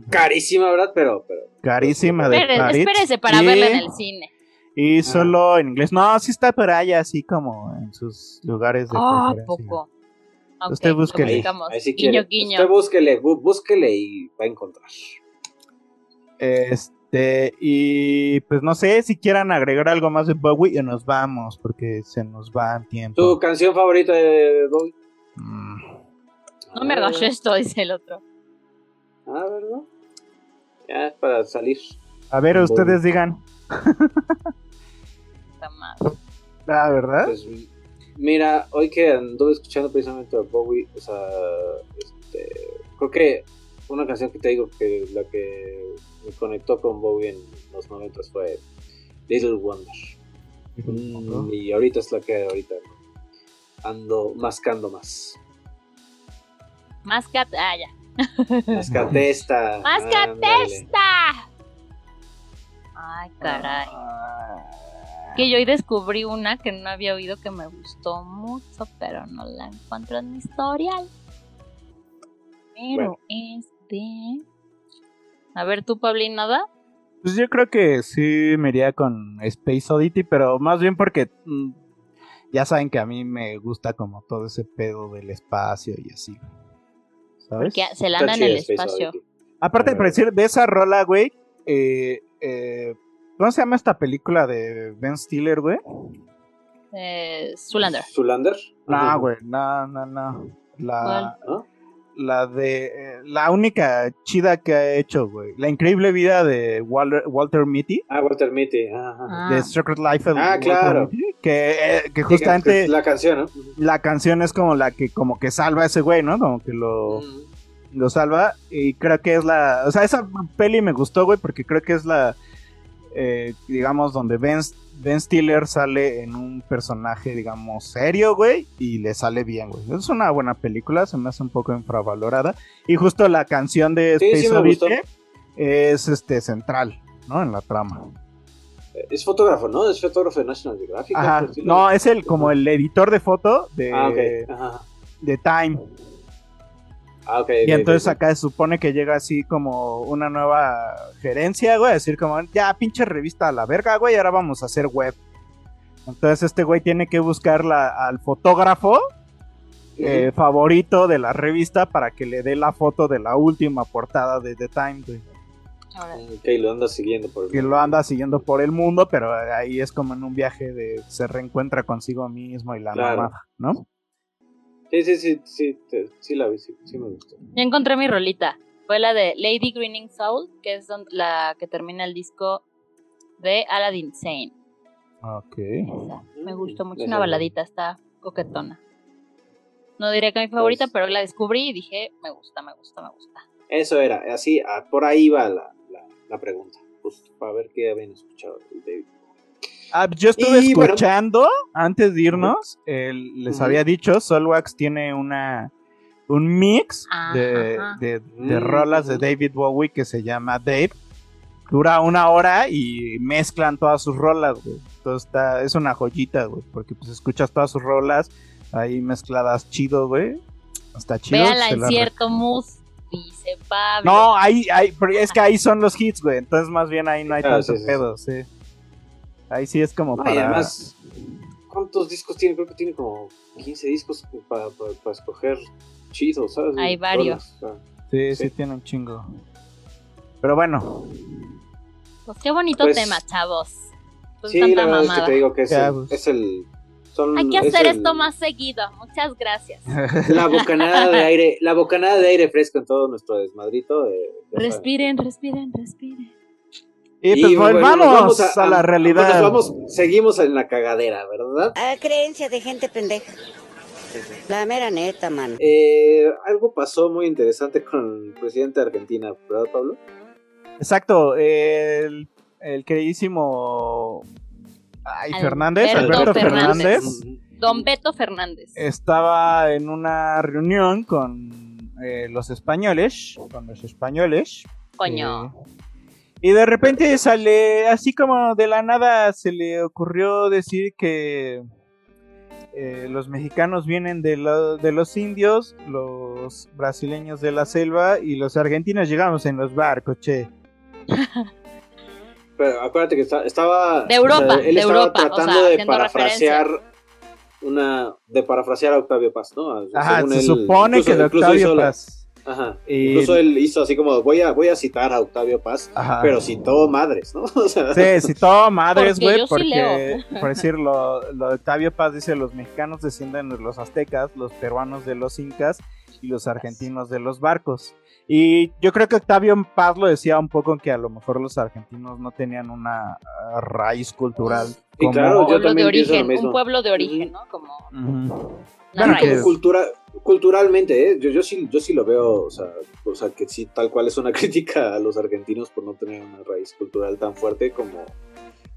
Carísima, ¿verdad? Pero, pero. Carísima de París. espérese para Y- verla en el cine. Y solo en inglés. No, sí está por ahí, así como en sus lugares de Ah, poco. Usted búsquele. Ahí sí guiño, guiño. Usted búsquele, bú- búsquele y va a encontrar. Este, y pues no sé si quieran agregar algo más de Bowie y nos vamos, porque se nos va el tiempo. ¿Tu canción favorita de Bowie? No me hagas esto, dice el otro. Ah, ¿verdad? Ya, es para salir. A ver, ustedes digan. *laughs* Ah, ¿verdad? Pues, mira, hoy que anduve escuchando precisamente a Bowie, o sea, este, creo que una canción que te digo que la que me conectó con Bowie en los 90 fue Little Wonder. Mm, y ahorita es la que ahorita ando mascando más. Mascat, ah, ya. *laughs* Mascate esta. Mascat ándale. esta. Ay, caray. Que yo hoy descubrí una que no había oído que me gustó mucho, pero no la encuentro en mi historial. Pero Bueno. es de. A ver, tú, Pablín, nada. Pues yo creo que sí me iría con Space Oddity, pero más bien porque mm, ya saben que a mí me gusta como todo ese pedo del espacio y así. ¿Sabes? Porque se la anda en el espacio. Aparte de decir de esa rola, güey, eh, eh, ¿cómo se llama esta película de Ben Stiller, güey? Eh, Zulander. ¿Zulander? No, güey, no, no, no. La, ¿No? la de. eh, la única chida que ha hecho, güey. La increíble vida de Walter, Walter Mitty. Ah, Walter Mitty. ajá. De Secret Life of Ah, Walter claro. Mitty, que, eh, que Sí, justamente. La canción, ¿no? la canción es como la que como que salva a ese güey, ¿no? Como que lo, lo salva. Y creo que es la. O sea, esa peli me gustó, güey, porque creo que es la. Eh, digamos, donde Ben, Ben Stiller sale en un personaje, digamos, serio, güey, y le sale bien, güey. Es una buena película, se me hace un poco infravalorada. Y justo la canción de Sí, sí Space Oddity gustó. es este central, ¿no? En la trama. Es fotógrafo, ¿no? Es fotógrafo de National Geographic. Ajá. No, es el como el editor de foto de, Ah, de Time. Ah, ok. Y entonces acá se supone que llega así como una nueva gerencia, güey, a decir como, ya, pinche revista a la verga, güey, ahora vamos a hacer web. Entonces este güey tiene que buscar la- al fotógrafo eh, favorito de la revista para que le dé la foto de la última portada de The Time, güey. Ok, lo anda siguiendo por el Que lo anda siguiendo por el mundo, pero ahí es como en un viaje de se reencuentra consigo mismo y la Claro. mamá, ¿no? Sí, sí, sí, sí, te- sí la vi, sí, sí me gustó. Ya encontré mi rolita. Fue la de Lady Greening Soul, que es la que termina el disco de Aladdin Sane. Ok. Me gustó mucho, una baladita, está coquetona. No diré que mi favorita, Pues- pero la descubrí y dije, me gusta, me gusta, me gusta. Eso era, así, ah, por ahí va la, la, la pregunta. Justo, para ver qué habían escuchado David. Ah, yo estuve Y bueno. escuchando antes de irnos, el- les había dicho, Solwax tiene una un mix Ah, de, ajá. de- de Mm, rolas de. David Bowie que se llama Dave. Dura una hora y mezclan todas sus rolas, güey. Entonces está, es una joyita, güey, porque pues escuchas todas sus rolas ahí mezcladas chido, güey. Está chido. Véala en la cierto mus, dice Pablo. no, ahí, ahí, pero es que ahí son los hits, güey. Entonces, más bien ahí no hay Ah, tanto sí, sí, pedo, sí. Ahí sí es como No, para. y además, ¿cuántos discos tiene? Creo que tiene como 15 discos para escoger chidos, ¿sabes? Hay varios. Rolas, o sea, Sí, sí, Sí. tiene un chingo. Pero bueno, Pues qué bonito Pues- tema, chavos. Pues sí, la verdad es que te digo que es, Ya, el, pues. es el. son- Hay que es hacer el- esto más seguido. Muchas gracias. *laughs* La bocanada de aire, la bocanada de aire fresco en todo nuestro desmadrito. de-. Respiren, respiren, respiren. Y pues bueno, volvamos nos vamos a, la realidad. pues vamos, seguimos en la cagadera, ¿verdad? Ah, creencia de gente pendeja. La mera neta, mano. Eh, algo pasó muy interesante con el presidente de Argentina, ¿verdad, Pablo? Exacto, el, el queridísimo ay, Alberto Fernández, Alberto Fernández. Fernández, Don Beto Fernández. estaba en una reunión con eh, los españoles, con los españoles, Coño. Y de repente sale, así como de la nada, se le ocurrió decir que eh, los mexicanos vienen de, lo- de los indios, los brasileños de la selva y los argentinos llegamos en los barcos, che. *laughs* Pero acuérdate que está- estaba. De Europa, él de estaba Europa, o tratando sea, de parafrasear una. De parafrasear a Octavio Paz, ¿no? Ajá, Según se él, supone incluso- que de Octavio Paz. Ajá. Y- Incluso él hizo así como: voy a, voy a citar a Octavio Paz, Ajá. pero citó madres, ¿no? *laughs* O sea, Sí, si todo madres, Porque güey, yo sí porque, por decirlo, lo de Octavio Paz dice, los mexicanos descienden de los aztecas, los peruanos de los incas y los argentinos de los barcos. Y yo creo que Octavio Paz lo decía un poco que a lo mejor los argentinos no tenían una raíz cultural. Sí, claro, yo pueblo de lo origen, mismo. un pueblo de origen, ¿no? Como una Claro raíz. que- Cultura, culturalmente, ¿eh? yo, yo, sí, yo sí lo veo, o sea, o sea, que sí, tal cual es una *laughs* crítica a los argentinos por no tener una raíz cultural tan fuerte como,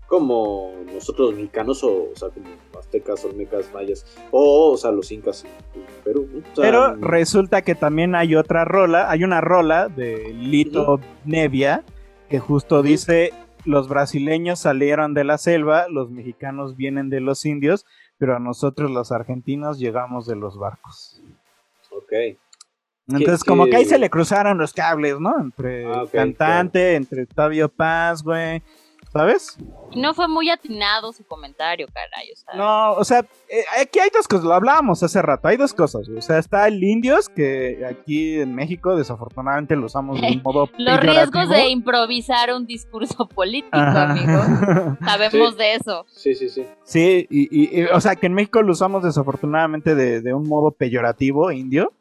como nosotros los mexicanos, o, o sea, como aztecas, olmecas, mayas, o, o sea, los incas en Perú. ¿no? O sea, Pero resulta que también hay otra rola, hay una rola de Lito Nevia que justo dice los brasileños salieron de la selva, los mexicanos vienen de los indios, pero a nosotros los argentinos llegamos de los barcos. Ok. Entonces ¿Qué- como que ahí se le cruzaron los cables, ¿no? Entre Ah, cantante, entre Octavio Paz, güey. ¿Sabes? Y no fue muy atinado su comentario, caray. O sea, No, o sea, eh, aquí hay dos cosas, lo hablábamos hace rato, hay dos cosas, o sea, está el indios, que aquí en México desafortunadamente lo usamos de un modo *laughs* los riesgos de improvisar un discurso político, Ajá. amigo. *laughs* Sabemos Sí. de eso. Sí, sí, sí. Sí, y, y- y, o sea, que en México lo usamos desafortunadamente de, de un modo peyorativo indio.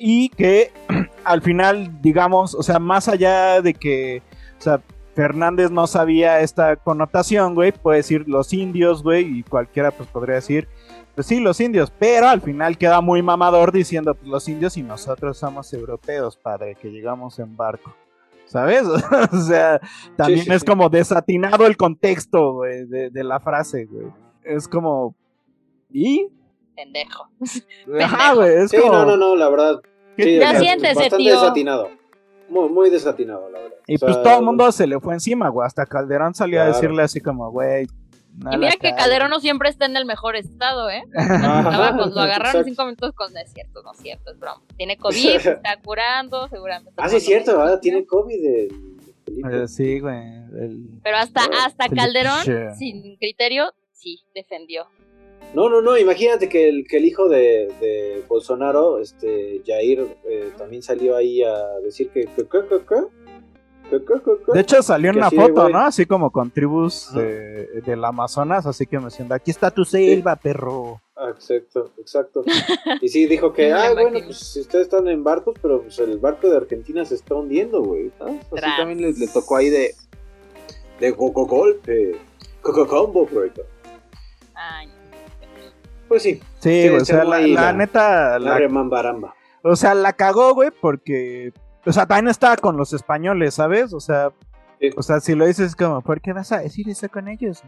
Y que *clears throat* al final, digamos, o sea, más allá de que, o sea, Fernández no sabía esta connotación, güey, puede decir los indios, güey, y cualquiera pues podría decir, pues sí, los indios, pero al final queda muy mamador diciendo, pues los indios y nosotros somos europeos, padre, que llegamos en barco. ¿Sabes? *laughs* o sea, también sí, es sí. como desatinado el contexto, güey, de, de la frase, güey. Es como... ¿Y? Pendejo. Ajá, güey, es Sí, como... no, no, no, la verdad. ¿Qué Sí, Ya o sea, siéntese, bastante tío. desatinado. Muy, muy desatinado, la verdad. Y O sea, pues todo el mundo se le fue encima, güey. Hasta Calderón salió a decirle así como, güey... no Y mira que cagues". Calderón no siempre está en el mejor estado, ¿eh? *laughs* Ajá, con- lo agarraron exacto. cinco minutos con... No es cierto, no es cierto, es broma. Tiene COVID, se está curando, seguramente. Ah, sí, es cierto, ¿verdad? Tiene COVID el Felipe. Eh, sí, güey. el- Pero hasta, hasta Calderón, sin criterio, sí, defendió. No, no, no, imagínate que el, que el hijo de, de Bolsonaro, este, Jair, eh, también salió ahí a decir que... que, que, que, que, que, que, que, que. De hecho salió una de, foto. ¿no? Así como con tribus de- del Amazonas, así que me siento, aquí está tu selva, perro. Ah, exacto, exacto. *laughs* Y sí, dijo que, *laughs* ah, bueno, pues si ustedes están en barcos, pero pues el barco de Argentina se está hundiendo, güey. ¿sabes? Así Tras. también le, le tocó ahí de... De coco golpe. Coco combo breaker. Ay, Pues sí. Sí, o se sea, la, ahí la la- neta, La la- remambaramba. o sea, la cagó, güey, porque, o sea, también estaba con los españoles, ¿sabes? O sea, Sí. o sea, si lo dices es como, ¿por qué vas a decir eso con ellos?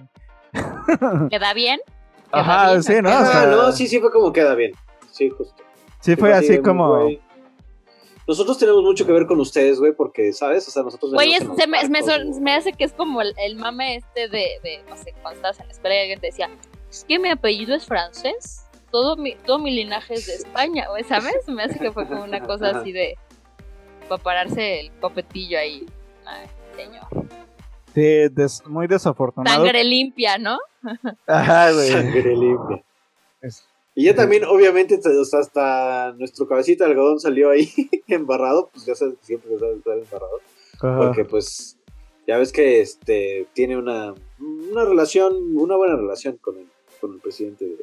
*laughs* ¿Queda bien? ¿Queda Ajá, bien? sí, ¿no? ¿Queda O sea, Ah, no, sí, sí fue como queda bien. Sí, justo. sí fue así como, güey, Nosotros tenemos mucho que ver con ustedes, güey, porque, ¿sabes? O sea, nosotros... Güey, se me, me barcos, son- güey. me hace que es como el, el mame este de, de, no sé, cuando estabas en la escuela y alguien te decía, es que mi apellido es francés, todo mi, todo mi linaje es de España, güey, ¿sabes? Me hace que fue como una *laughs* cosa así de, para pararse el copetillo ahí. Ay, señor. sí, des- muy desafortunado. Sangre limpia, ¿no? *laughs* Ajá, güey. Sangre limpia. Es- Y ya también, obviamente, t- o sea, hasta nuestro cabecita de algodón salió ahí *laughs* embarrado, pues ya sabes que siempre estar embarrado. Ajá. Porque pues ya ves que este tiene una, una relación, una buena relación con el, con el presidente de,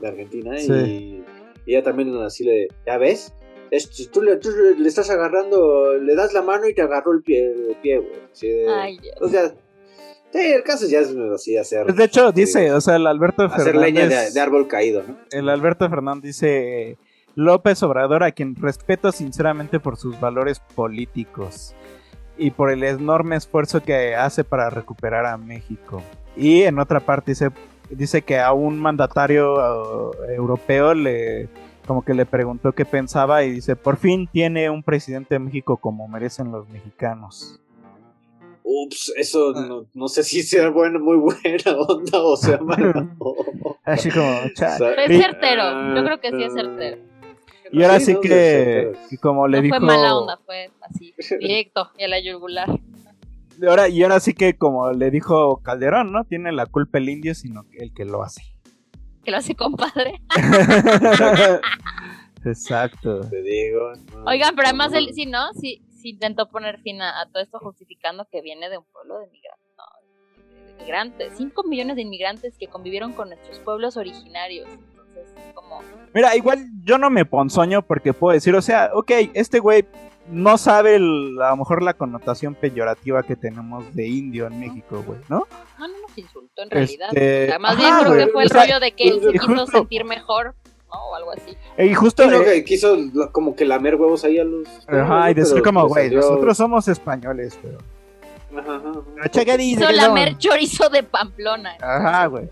de Argentina Sí. y, y ella también así le, ya ves, Este, tú, le, tú le estás agarrando, le das la mano y te agarró el pie, el pie, güey. Así de- Ay, o sea, sí, el caso ya es así hacer, de hecho, dice, o sea, el Alberto hacer Fernández. leña de, de árbol caído, ¿no? El Alberto Fernández dice López Obrador, a quien respeto sinceramente por sus valores políticos y por el enorme esfuerzo que hace para recuperar a México. Y en otra parte dice, dice que a un mandatario uh, europeo le como que le preguntó qué pensaba y dice, por fin tiene un presidente de México como merecen los mexicanos. Ups, eso no, no sé si sea bueno, muy *laughs* buena onda o sea *laughs* mala. Así como, es certero. Yo creo que sí es certero. y ahora Sí, sí no, que, certero. que como le no dijo... fue mala onda, fue así, directo y a la yugular. Y ahora, y ahora sí que como le dijo Calderón, ¿no? Tiene la culpa el indio, sino el que lo hace. Que lo hace compadre. *laughs* Exacto. Te digo. no, Oigan, pero además él sí, ¿no? Sí, sí intentó poner fin a, a todo esto justificando que viene de un pueblo de migrantes. No, de migrantes. Cinco millones de inmigrantes que convivieron con nuestros pueblos originarios. Entonces, como... Mira, igual yo no me ponzoño porque puedo decir, o sea, ok, este güey no sabe el- a lo mejor la connotación peyorativa que tenemos de indio en México, güey, ¿no? No, no nos insultó en realidad. Este, O sea, más ajá, bien creo güey, que fue el o sea, rollo de que él se quiso justo- sentir mejor, ¿no? O algo así. Y justo... No, eh, que quiso como que lamer huevos ahí a los. Ajá, y decir pero como, güey, salió- nosotros somos españoles, pero... Ajá, ajá, ajá. dice Hizo que la somos- mer chorizo de Pamplona. Ajá, güey.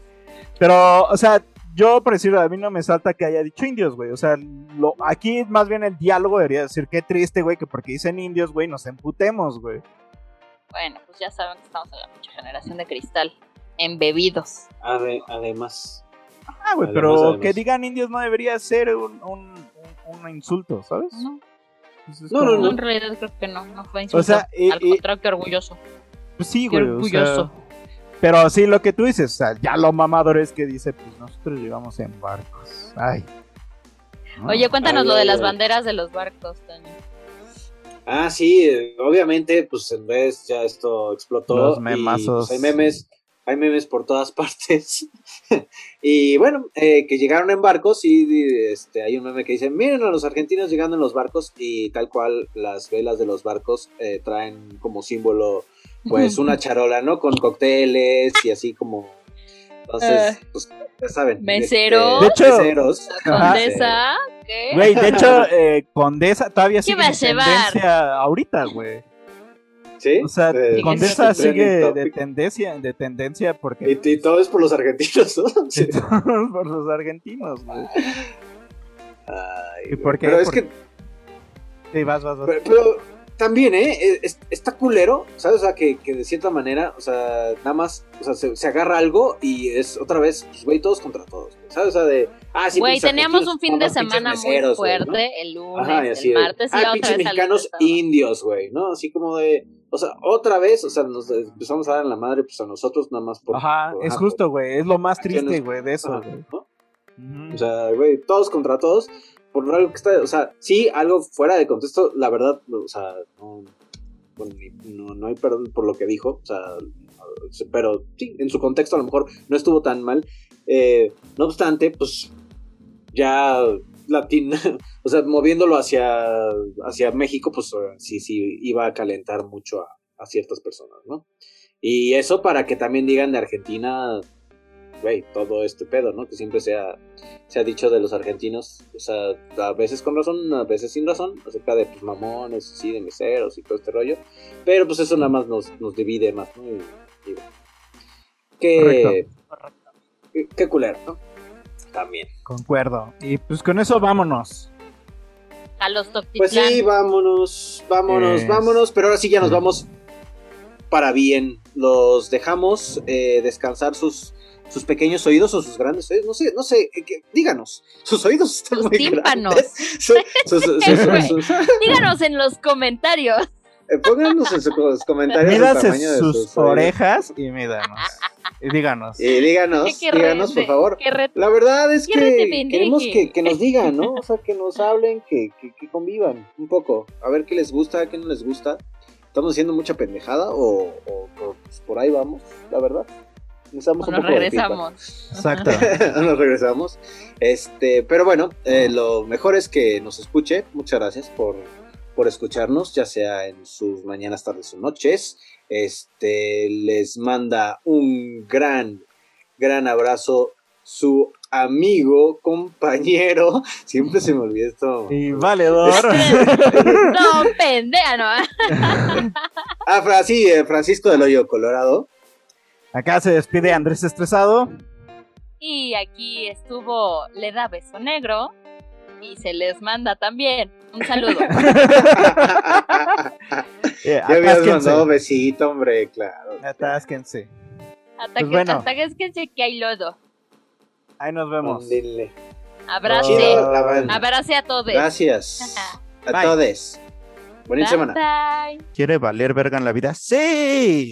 Pero, o sea, yo por decirlo, a mí no me salta que haya dicho indios, güey. O sea, lo, aquí más bien el diálogo debería decir qué triste, güey, que porque dicen indios, güey, nos emputemos, güey. Bueno, pues ya saben que estamos en la mucha generación de cristal. Embebidos. Ade- además. Ah, güey, pero además. que digan indios no debería ser un, un, un- un insulto, ¿sabes? No, Pues es No, no, como- no, en realidad creo que no, no fue insulto. O sea, y- Al y- contrario, que orgulloso. Pues sí, Qué güey. o sea, orgulloso. Pero sí, lo que tú dices, o sea, ya lo mamador es que dice, pues nosotros llegamos en barcos. Ay. ¿no? Oye, cuéntanos Ay, lo de ay, las banderas de los barcos, Toño. Ah, sí, obviamente, pues en vez ya esto explotó. Los y, memazos. pues, hay memes, hay memes por todas *laughs* partes. y bueno, eh, que llegaron en barcos y y, este, hay un meme que dice, miren a los argentinos llegando en los barcos y tal cual las velas de los barcos eh, traen como símbolo pues una charola, ¿no? Con cócteles y así como... Entonces, pues ya saben. Meseros. De hecho- meseros. Condesa, ¿qué? Güey, de hecho, *laughs* eh, Condesa todavía sigue llevar? tendencia ahorita, güey. ¿Sí? O sea, Eh, Condesa sigue de tendencia, de tendencia porque Y, y todo es por los argentinos, ¿no? *laughs* Sí. por los argentinos, güey. Ay, ¿Y por qué? Pero es Porque- que Sí, vas, vas, vas. Pero, pero también, ¿eh? Es- está culero, ¿sabes? O sea, que, que de cierta manera, o sea, nada más, o sea, se, se agarra algo y es otra vez, pues, güey, todos contra todos, ¿sabes? O sea, de, ah, sí, Güey, pinches teníamos un fin de semana muy meseros, güey, ¿no? fuerte, el lunes, Ajá, y así el de, martes, y ah, ya otra pinches vez mexicanos indios, güey, ¿no? Así como de, o sea, otra vez, o sea, nos empezamos a dar en la madre, pues a nosotros nada más por... Ajá, por- es ajá, justo, güey. Es lo más triste, güey, de eso, Ajá, güey. O sea, güey, todos contra todos, por algo que está, o sea, sí, algo fuera de contexto, la verdad, o sea, no, no, no hay perdón por lo que dijo, o sea, pero sí, en su contexto a lo mejor no estuvo tan mal. Eh, no obstante, pues ya latina, *laughs* o sea, moviéndolo hacia, hacia México, pues sí, sí, iba a calentar mucho a ciertas personas, ¿no? Y eso para que también digan de Argentina, güey, todo este pedo, ¿no? Que siempre se ha, se ha dicho de los argentinos, o sea, a veces con razón, a veces sin razón, acerca de pues mamones, sí, de meseros y todo este rollo, pero pues eso nada más nos, nos divide más, ¿no? Y, y bueno. Qué, qué, qué culero, ¿no? También. Concuerdo. Y pues con eso vámonos. A los. Pues sí, vámonos, vámonos, Es- vámonos, pero ahora sí ya nos vamos para bien. Los dejamos eh, descansar sus, sus pequeños oídos o sus grandes oídos, no sé, no sé, eh, que- díganos, *laughs* sus oídos están Sus muy tímpanos. grandes. Su- sus- sus- sus- Güey. sus- Díganos en los comentarios. eh, pónganos en sus comentarios el Mídase tamaño de sus, orejas y mídanos. Y díganos. Y díganos, Qué díganos, rete, por favor. La verdad es que queremos que, que nos digan, ¿no? *laughs* O sea, que nos hablen, que, que, que convivan un poco. A ver qué les gusta, qué no les gusta. ¿Estamos haciendo mucha pendejada o, o- o, pues, por ahí vamos, la verdad? Un nos poco de feedback. regresamos. Exacto. *laughs* nos regresamos. Este, pero bueno, eh, lo mejor es que nos escuche. Muchas gracias por, por escucharnos, ya sea en sus mañanas, tardes o noches. Este, les manda un gran, gran abrazo su amigo, compañero. *laughs* Siempre se me olvida esto. Y valedor. *laughs* No, pendeja, ¿no? Ah, sí, eh, Francisco del Hoyo Colorado. Acá se despide Andrés Estresado. Y aquí estuvo Le da beso negro. Y se les manda también. Un saludo. *laughs* Eh, Ya habías atásquense. mandado besito, hombre, claro. Atásquense. Pues que, bueno. hasta que hay lodo. Ahí nos vemos. Dile. Abrace. Banda. Abrace a todos. Gracias *laughs* a todos. Bonita Bye, semana. bye. ¿Quiere valer verga en la vida? Sí.